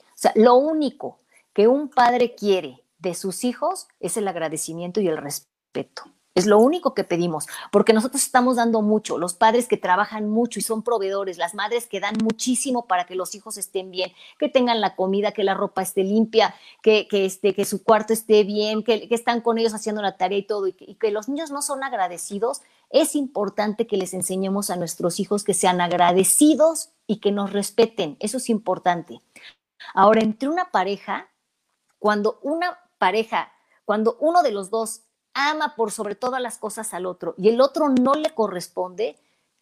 O sea, lo único que un padre quiere de sus hijos es el agradecimiento y el respeto. Es lo único que pedimos, porque nosotros estamos dando mucho, los padres que trabajan mucho y son proveedores, las madres que dan muchísimo para que los hijos estén bien, que tengan la comida, que la ropa esté limpia, que, que, este, que su cuarto esté bien, que, están con ellos haciendo la tarea y todo, y que los niños no son agradecidos, es importante que les enseñemos a nuestros hijos que sean agradecidos y que nos respeten. Eso es importante. Ahora, entre una pareja, cuando una pareja, cuando uno de los dos ama por sobre todas las cosas al otro y el otro no le corresponde,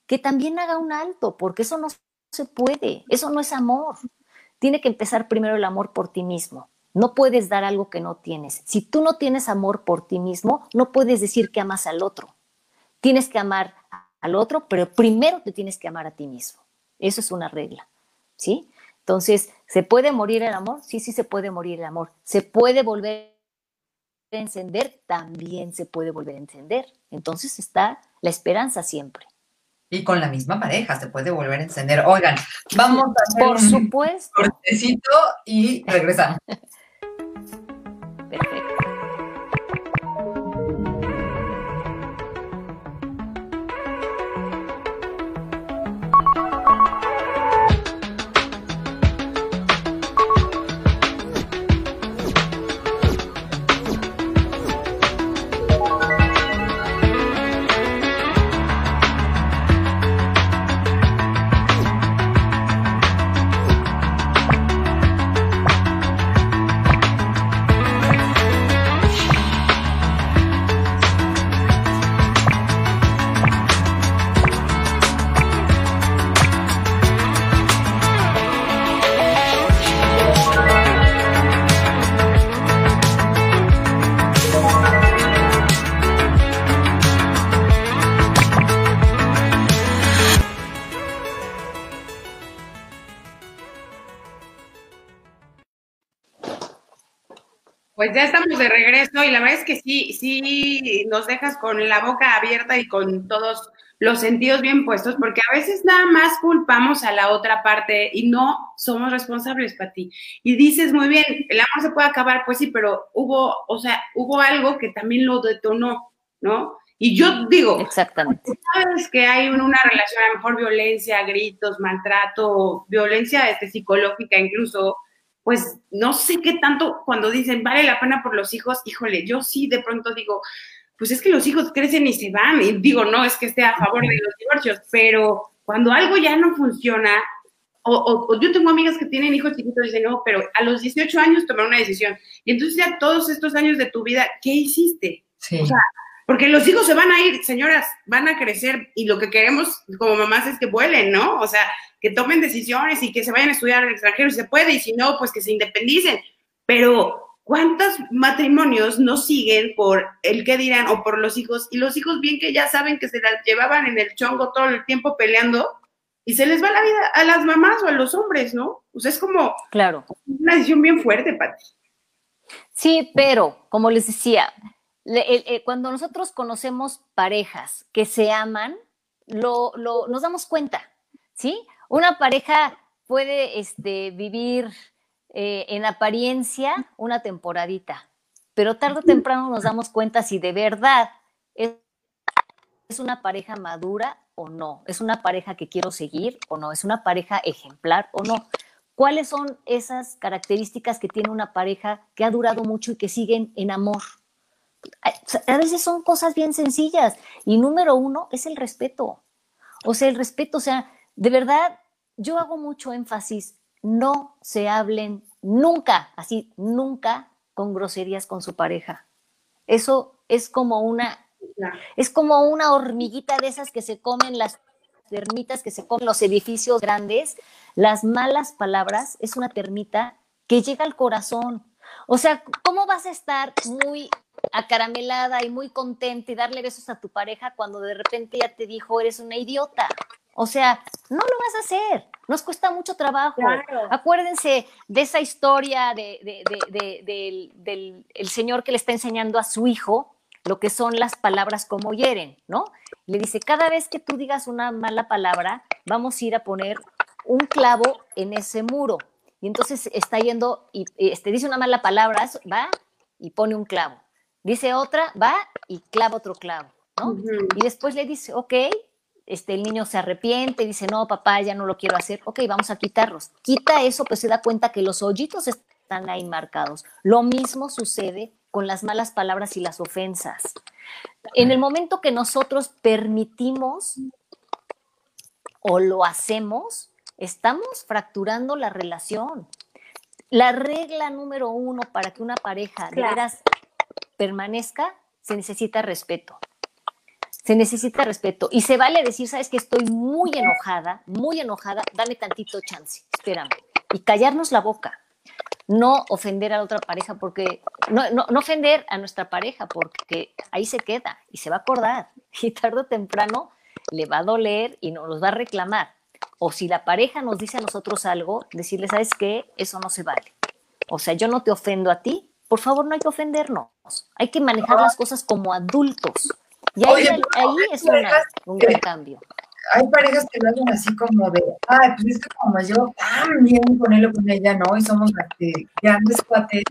que también haga un alto, porque eso no se puede, eso no es amor. Tiene que empezar primero el amor por ti mismo. No puedes dar algo que no tienes. Si tú no tienes amor por ti mismo, no puedes decir que amas al otro. Tienes que amar al otro, pero primero te tienes que amar a ti mismo. Eso es una regla, ¿sí? Entonces, ¿se puede morir el amor? Sí, sí se puede morir el amor. ¿Se puede volver encender, también se puede volver a encender. Entonces está la esperanza siempre. Y con la misma pareja se puede volver a encender. Oigan, vamos a hacer Por supuesto. un cortecito y regresamos. Pues ya estamos de regreso y la verdad es que sí, sí nos dejas con la boca abierta y con todos los sentidos bien puestos, porque a veces nada más culpamos a la otra parte y no somos responsables para ti. Y dices, muy bien, el amor se puede acabar, pues sí, pero hubo, o sea, hubo algo que también lo detonó, ¿no? Y yo digo, Exactamente. sabes que hay una relación, a lo mejor violencia, gritos, maltrato, violencia este, psicológica incluso, pues no sé qué tanto cuando dicen vale la pena por los hijos, híjole, yo sí de pronto digo, pues es que los hijos crecen y se van, y digo, no es que esté a favor de los divorcios, pero cuando algo ya no funciona, o, o- o yo tengo amigas que tienen hijos chiquitos y dicen, no, pero a los 18 años tomaron una decisión, y entonces ya todos estos años de tu vida, ¿qué hiciste? Sí. O sea, porque los hijos se van a ir, señoras, van a crecer y lo que queremos como mamás es que vuelen, ¿no? O sea, que tomen decisiones y que se vayan a estudiar al extranjero si se puede y si no, pues que se independicen. Pero ¿cuántos matrimonios no siguen por el qué dirán o por los hijos? Y los hijos bien que ya saben que se las llevaban en el chongo todo el tiempo peleando y se les va la vida a las mamás o a los hombres, ¿no? O sea, es como Claro. una decisión bien fuerte, Pati. Sí, pero como les decía, cuando nosotros conocemos parejas que se aman, lo, lo- nos damos cuenta, ¿sí? Una pareja puede este, vivir eh, en apariencia una temporadita, pero tarde o temprano nos damos cuenta si de verdad es, es una pareja madura o no, es una pareja que quiero seguir o no, es una pareja ejemplar o no. ¿Cuáles son esas características que tiene una pareja que ha durado mucho y que siguen en amor? A veces son cosas bien sencillas. Y número uno es el respeto. O sea, el respeto, o sea, de verdad, yo hago mucho énfasis, no se hablen nunca, así, nunca con groserías con su pareja. Eso es como una, es como una hormiguita de esas que se comen las termitas que se comen los edificios grandes, las malas palabras es una termita que llega al corazón. O sea, ¿cómo vas a estar muy acaramelada y muy contenta y darle besos a tu pareja cuando de repente ya te dijo eres una idiota? O sea, no lo vas a hacer. Nos cuesta mucho trabajo. Claro. Acuérdense de esa historia de, de- de- de- del, del- el señor que le está enseñando a su hijo lo que son las palabras como hieren, ¿no? Le dice, cada vez que tú digas una mala palabra, vamos a ir a poner un clavo en ese muro. Y entonces está yendo y y, este, dice una mala palabra, va y pone un clavo. Dice otra, va y clava otro clavo, ¿no? Y después le dice, ok, este, el niño se arrepiente, dice, no, papá, ya no lo quiero hacer, ok, vamos a quitarlos. Quita eso, pues se da cuenta que los hoyitos están ahí marcados. Lo mismo sucede con las malas palabras y las ofensas. En el momento que nosotros permitimos o lo hacemos, estamos fracturando la relación. La regla número uno para que una pareja de veras permanezca, se necesita respeto. Se necesita respeto. Y se vale decir, sabes que estoy muy enojada, muy enojada, dame tantito chance, espérame. Y callarnos la boca. No ofender a la otra pareja, porque, no, no, no ofender a nuestra pareja, porque ahí se queda y se va a acordar. Y tarde o temprano le va a doler y nos va a reclamar. O si la pareja nos dice a nosotros algo, decirle, ¿sabes qué? Eso no se vale. O sea, yo no te ofendo a ti, por favor, no hay que ofendernos. Hay que manejar las cosas como adultos. Y ahí, Oye, ahí es una- un gran cambio. Hay parejas que lo hacen así como de, ay, pues es que como me llevo tan bien con él o con ella, ¿no? Y somos grandes cuates,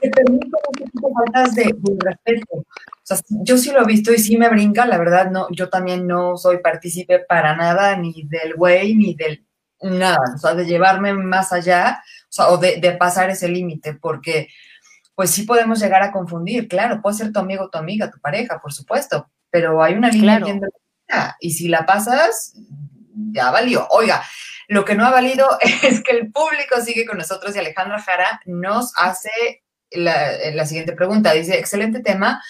que permiten este tipo de faltas de, de respeto. O sea, yo sí lo he visto y sí me brinca, la verdad, no, yo también no soy partícipe para nada, ni del güey, ni del nada, o sea, de llevarme más allá, o sea, o de, de pasar ese límite, porque pues sí podemos llegar a confundir, claro, puede ser tu amigo, tu amiga, tu pareja, por supuesto, pero hay una línea Claro. bien definida, y si la pasas, ya valió. Oiga, lo que no ha valido es que el público sigue con nosotros y Alejandra Jara nos hace la, la siguiente pregunta. Dice, excelente tema.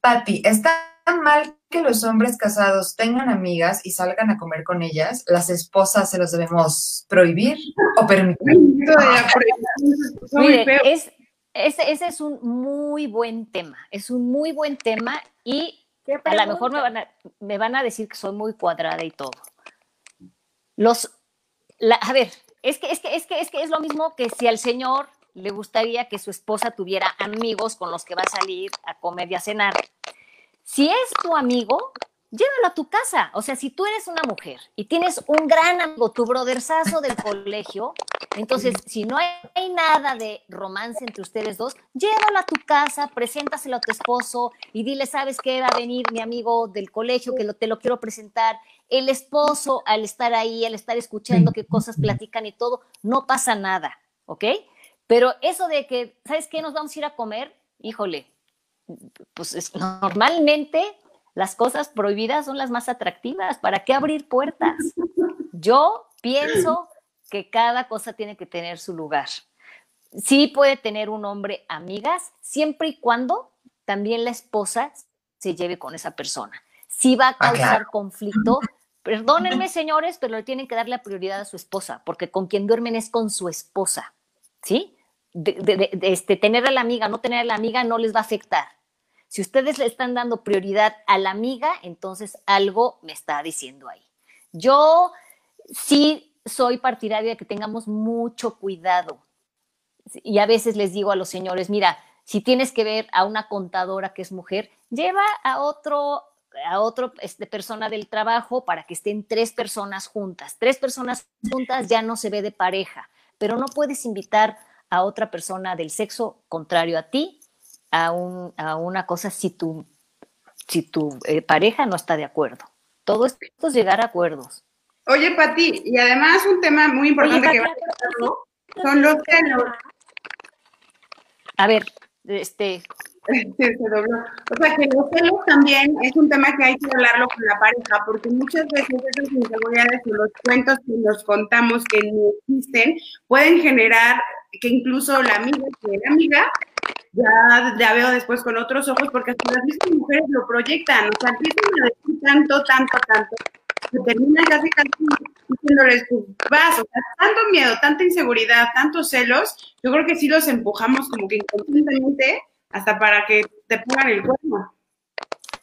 Patti, ¿está mal que los hombres casados tengan amigas y salgan a comer con ellas? ¿Las esposas se los debemos prohibir o permitir? Mire, es, ese, ese es un muy buen tema, es un muy buen tema y ¿Qué a lo mejor me van a, me van a decir que soy muy cuadrada y todo. Los, la- a ver, es que, es, que, es, que, es que es lo mismo que si al señor le gustaría que su esposa tuviera amigos con los que va a salir a comer y a cenar. Si es tu amigo, llévalo a tu casa. O sea, si tú eres una mujer y tienes un gran amigo, tu brotherzazo del colegio, entonces, si no hay, nada de romance entre ustedes dos, llévalo a tu casa, preséntaselo a tu esposo y dile, ¿sabes qué? Va a venir mi amigo del colegio que te lo quiero presentar. El esposo, al estar ahí, al estar escuchando qué cosas platican y todo, no pasa nada, ¿ok? Pero eso de que, ¿sabes qué? Nos vamos a ir a comer, híjole, pues normalmente las cosas prohibidas son las más atractivas. ¿Para qué abrir puertas? Yo pienso que cada cosa tiene que tener su lugar. Sí puede tener un hombre amigas, siempre y cuando también la esposa se lleve con esa persona. Si va a ah, causar conflicto, perdónenme señores, pero le tienen que dar la prioridad a su esposa, porque con quien duermen es con su esposa, ¿sí? De, este, tener a la amiga, no tener a la amiga no les va a afectar. Si ustedes le están dando prioridad a la amiga, entonces algo me está diciendo ahí. Yo sí soy partidaria de que tengamos mucho cuidado. Y a veces les digo a los señores, mira, si tienes que ver a una contadora que es mujer, lleva a otro a otra este, persona del trabajo para que estén tres personas juntas. Tres personas juntas ya no se ve de pareja, pero no puedes invitar a otra persona del sexo contrario a ti a, un, a una cosa si tu, si tu eh, pareja no está de acuerdo. Todo esto es llegar a acuerdos. Oye, Pati, y además un tema muy importante que va a son los celos. A ver, este... se dobló. O sea, que los celos también es un tema que hay que hablarlo con la pareja, porque muchas veces esas inseguridades o los cuentos que nos contamos que no existen pueden generar que incluso la amiga que la amiga ya, ya veo después con otros ojos, porque hasta las mismas mujeres lo proyectan, o sea, empiezan a decir tanto, tanto, tanto, que terminan casi casi diciéndoles, pues vas, tanto miedo, tanta inseguridad, tantos celos, yo creo que sí los empujamos como que inconscientemente hasta para que te pongan el cuerno.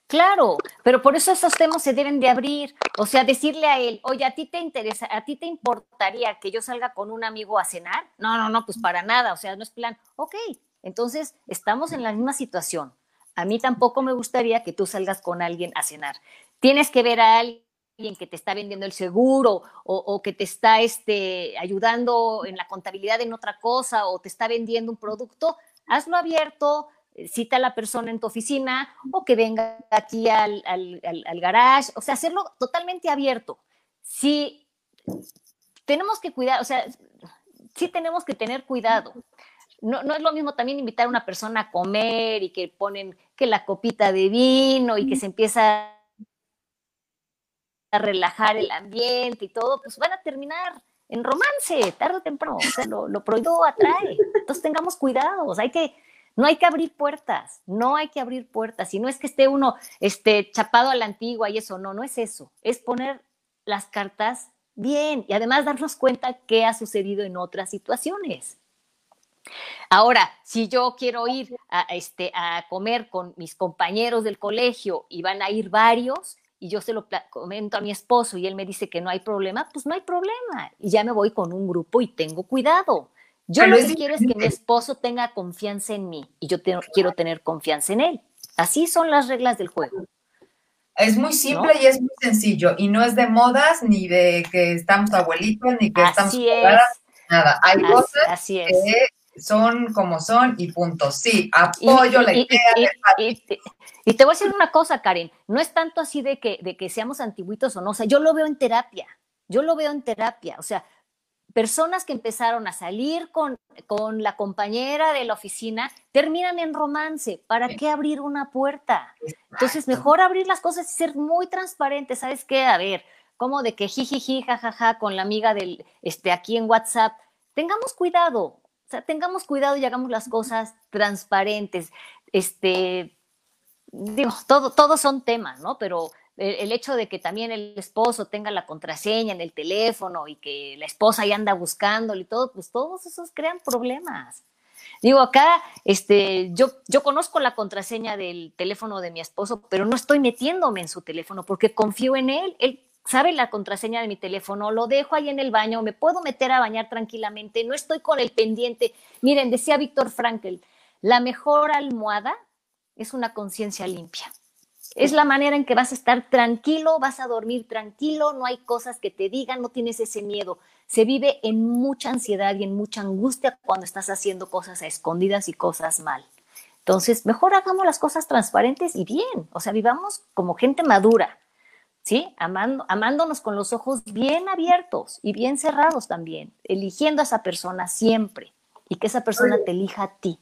Claro, pero por eso esos temas se deben de abrir. O sea, decirle a él, oye, ¿a ti te interesa, a ti te importaría que yo salga con un amigo a cenar? No, no, no, pues para nada. O sea, no es plan, ok, entonces, estamos en la misma situación. A mí tampoco me gustaría que tú salgas con alguien a cenar. Tienes que ver a alguien que te está vendiendo el seguro o, que te está este, ayudando en la contabilidad en otra cosa o te está vendiendo un producto, hazlo abierto, cita a la persona en tu oficina o que venga aquí al, al, garage, o sea, hacerlo totalmente abierto. Si tenemos que cuidar, o sea, sí tenemos que tener cuidado no, no es lo mismo también invitar a una persona a comer y que ponen que la copita de vino y que se empieza a relajar el ambiente y todo, pues van a terminar en romance, tarde o temprano. O sea, lo, lo prohibido atrae. Entonces tengamos cuidado, hay que, no hay que abrir puertas, no hay que abrir puertas. Y no es que esté uno este, chapado a la antigua y eso, no, no es eso. Es poner las cartas bien y además darnos cuenta qué ha sucedido en otras situaciones. Ahora, si yo quiero ir a, este, a comer con mis compañeros del colegio y van a ir varios, y yo se lo comento a mi esposo y él me dice que no hay problema, pues no hay problema. Y ya me voy con un grupo y tengo cuidado. Yo lo que quiero es que mi esposo tenga confianza en mí y yo quiero tener confianza en él. Así son las reglas del juego. Es muy simple y es muy sencillo y no es de modas ni de que estamos abuelitos ni que estamos nada. Hay cosas así es son como son y punto. Sí, apoyo la idea. Y, te voy a decir una cosa, Karen, no es tanto así de que, de que seamos antiguitos o no, o sea, yo lo veo en terapia, yo lo veo en terapia, o sea, personas que empezaron a salir con, con la compañera de la oficina terminan en romance. ¿Para qué abrir una puerta? Entonces, mejor abrir las cosas y ser muy transparente. ¿Sabes qué? A ver, como de que jijiji, jajaja, con la amiga del, este, aquí en WhatsApp. Tengamos cuidado. O sea, tengamos cuidado y hagamos las cosas transparentes. Este, digo, todo, todos son temas, ¿no? Pero el, hecho de que también el esposo tenga la contraseña en el teléfono y que la esposa ya anda buscándolo y todo, pues todos esos crean problemas. Digo, acá, este, yo, yo conozco la contraseña del teléfono de mi esposo, pero no estoy metiéndome en su teléfono porque confío en él. Él sabe la contraseña de mi teléfono, lo dejo ahí en el baño, me puedo meter a bañar tranquilamente, no estoy con el pendiente. Miren, decía Víctor Frankel, la mejor almohada es una conciencia limpia. Es la manera en que vas a estar tranquilo, vas a dormir tranquilo, no hay cosas que te digan, no tienes ese miedo. Se vive en mucha ansiedad y en mucha angustia cuando estás haciendo cosas a escondidas y cosas mal. Entonces, mejor hagamos las cosas transparentes y bien, o sea, vivamos como gente madura, ¿sí? Amando, amándonos con los ojos bien abiertos y bien cerrados también, eligiendo a esa persona siempre y que esa persona te elija a ti.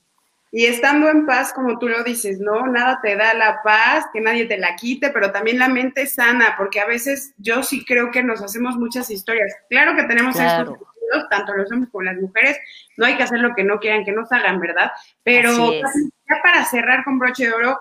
Y estando en paz, como tú lo dices, ¿no? Nada te da la paz, que nadie te la quite, pero también la mente sana, porque a veces yo sí creo que nos hacemos muchas historias. Claro que tenemos Claro. estos tanto los hombres como las mujeres, no hay que hacer lo que no quieran que nos hagan, ¿verdad? Pero ya para cerrar con broche de oro,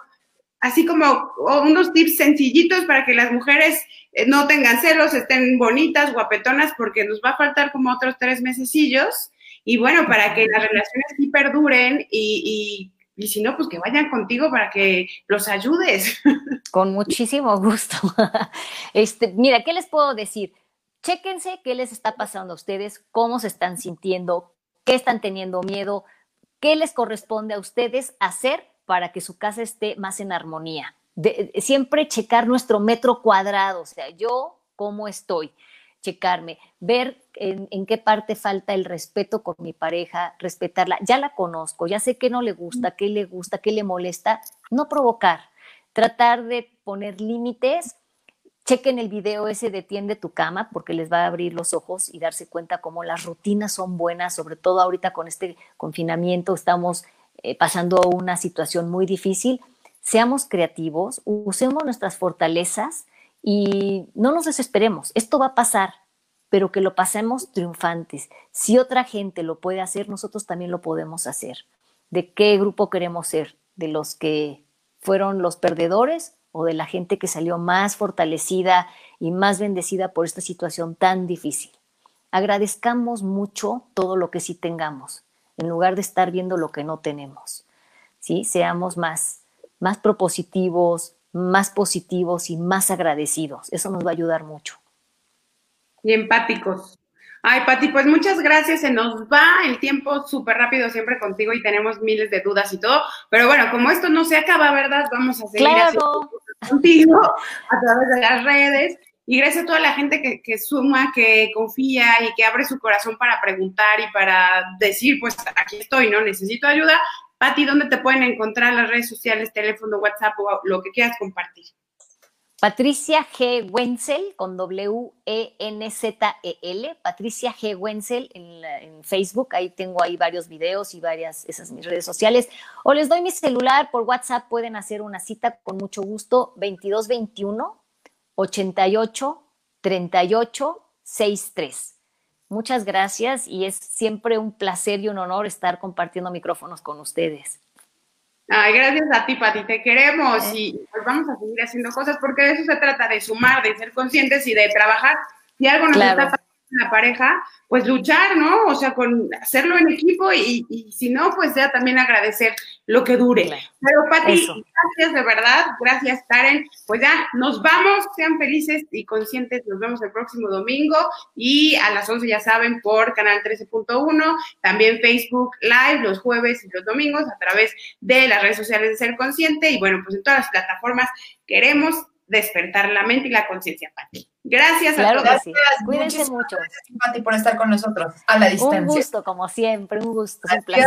así como unos tips sencillitos para que las mujeres eh, no tengan celos, estén bonitas, guapetonas, porque nos va a faltar como otros tres mesecillos. Y bueno, para que las relaciones sí perduren y, y, y si no, pues que vayan contigo para que los ayudes. Con muchísimo gusto. Este, mira, ¿qué les puedo decir? Chéquense qué les está pasando a ustedes, cómo se están sintiendo, qué están teniendo miedo, qué les corresponde a ustedes hacer para que su casa esté más en armonía. De- de- siempre checar nuestro metro cuadrado, o sea, yo cómo estoy, checarme, ver en, en qué parte falta el respeto con mi pareja, respetarla. Ya la conozco, ya sé qué no le gusta, qué le gusta, qué le molesta, no provocar, tratar de poner límites. Chequen el video ese de Tiende tu cama porque les va a abrir los ojos y darse cuenta cómo las rutinas son buenas, sobre todo ahorita con este confinamiento estamos eh, pasando una situación muy difícil. Seamos creativos, usemos nuestras fortalezas y no nos desesperemos. Esto va a pasar, pero que lo pasemos triunfantes. Si otra gente lo puede hacer, nosotros también lo podemos hacer. ¿De qué grupo queremos ser? ¿De los que fueron los perdedores o de la gente que salió más fortalecida y más bendecida por esta situación tan difícil? Agradezcamos mucho todo lo que sí tengamos, en lugar de estar viendo lo que no tenemos. ¿sí? Seamos más, más propositivos, más positivos y más agradecidos. Eso nos va a ayudar mucho. y empáticos. Ay, Pati, pues muchas gracias. Se nos va el tiempo súper rápido siempre contigo y tenemos miles de dudas y todo. Pero bueno, como esto no se acaba, ¿verdad? Vamos a seguir haciendo Claro, contigo a través de las redes. Y gracias a toda la gente que, suma, que confía y que abre su corazón para preguntar y para decir, pues aquí estoy, ¿no? Necesito ayuda. Pati, ¿dónde te pueden encontrar las redes sociales, teléfono, WhatsApp o lo que quieras compartir? Patricia G. Wenzel con W-E-N-Z-E-L. Patricia G. Wenzel en, en Facebook. Ahí tengo ahí varios videos y varias, esas mis redes sociales. O les doy mi celular por WhatsApp. Pueden hacer una cita con mucho gusto. 2221 88 38 63. Muchas gracias y es siempre un placer y un honor estar compartiendo micrófonos con ustedes. Ay, gracias a ti, Pati, te queremos y pues vamos a seguir haciendo cosas porque de eso se trata, de sumar, de ser conscientes y de trabajar. Si algo nos Claro. está la pareja, pues luchar, ¿no? O sea, con hacerlo en equipo y, y si no, pues ya también agradecer lo que dure. Claro. Pero, Pati, Eso. gracias de verdad, gracias, Karen. Pues ya, nos vamos, sean felices y conscientes, nos vemos el próximo domingo y a las 11, ya saben, por Canal 13.1, también Facebook Live los jueves y los domingos a través de las redes sociales de Ser Consciente y bueno, pues en todas las plataformas queremos despertar la mente y la conciencia, Pati. Gracias Claro a todos. sí. Gracias, Cuídense muchísimas mucho. Pati, por estar con nosotros a la Un distancia. gusto, como siempre, un gusto. Es un placer.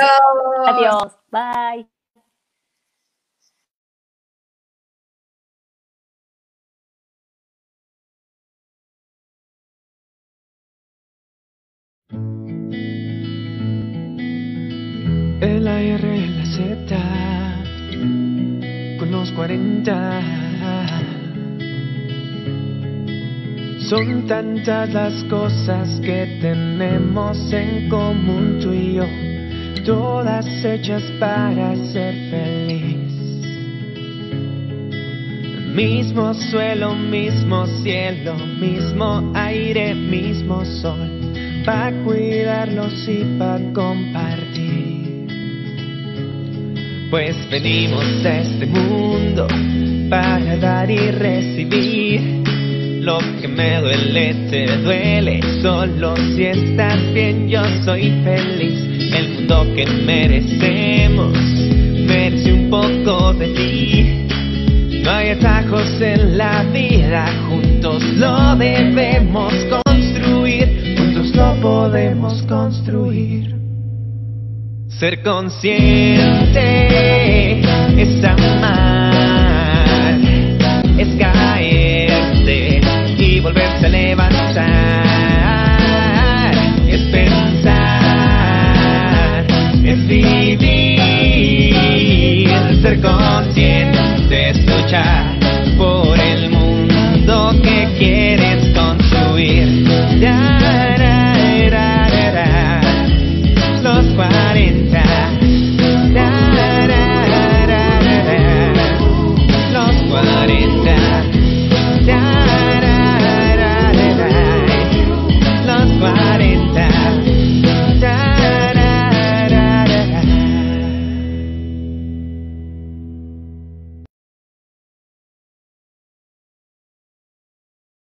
Adiós. Adiós. Bye. El AR, la Z, con los 40. Son tantas las cosas que tenemos en común tú y yo, todas hechas para ser feliz. Mismo suelo, mismo cielo, mismo aire, mismo sol, para cuidarlos y para compartir. Pues venimos a este mundo para dar y recibir Lo que me duele te duele, solo si estás bien yo soy feliz. El mundo que merecemos merece un poco de ti. No hay atajos en la vida, juntos lo debemos construir, juntos lo podemos construir. Ser consciente es amar cha.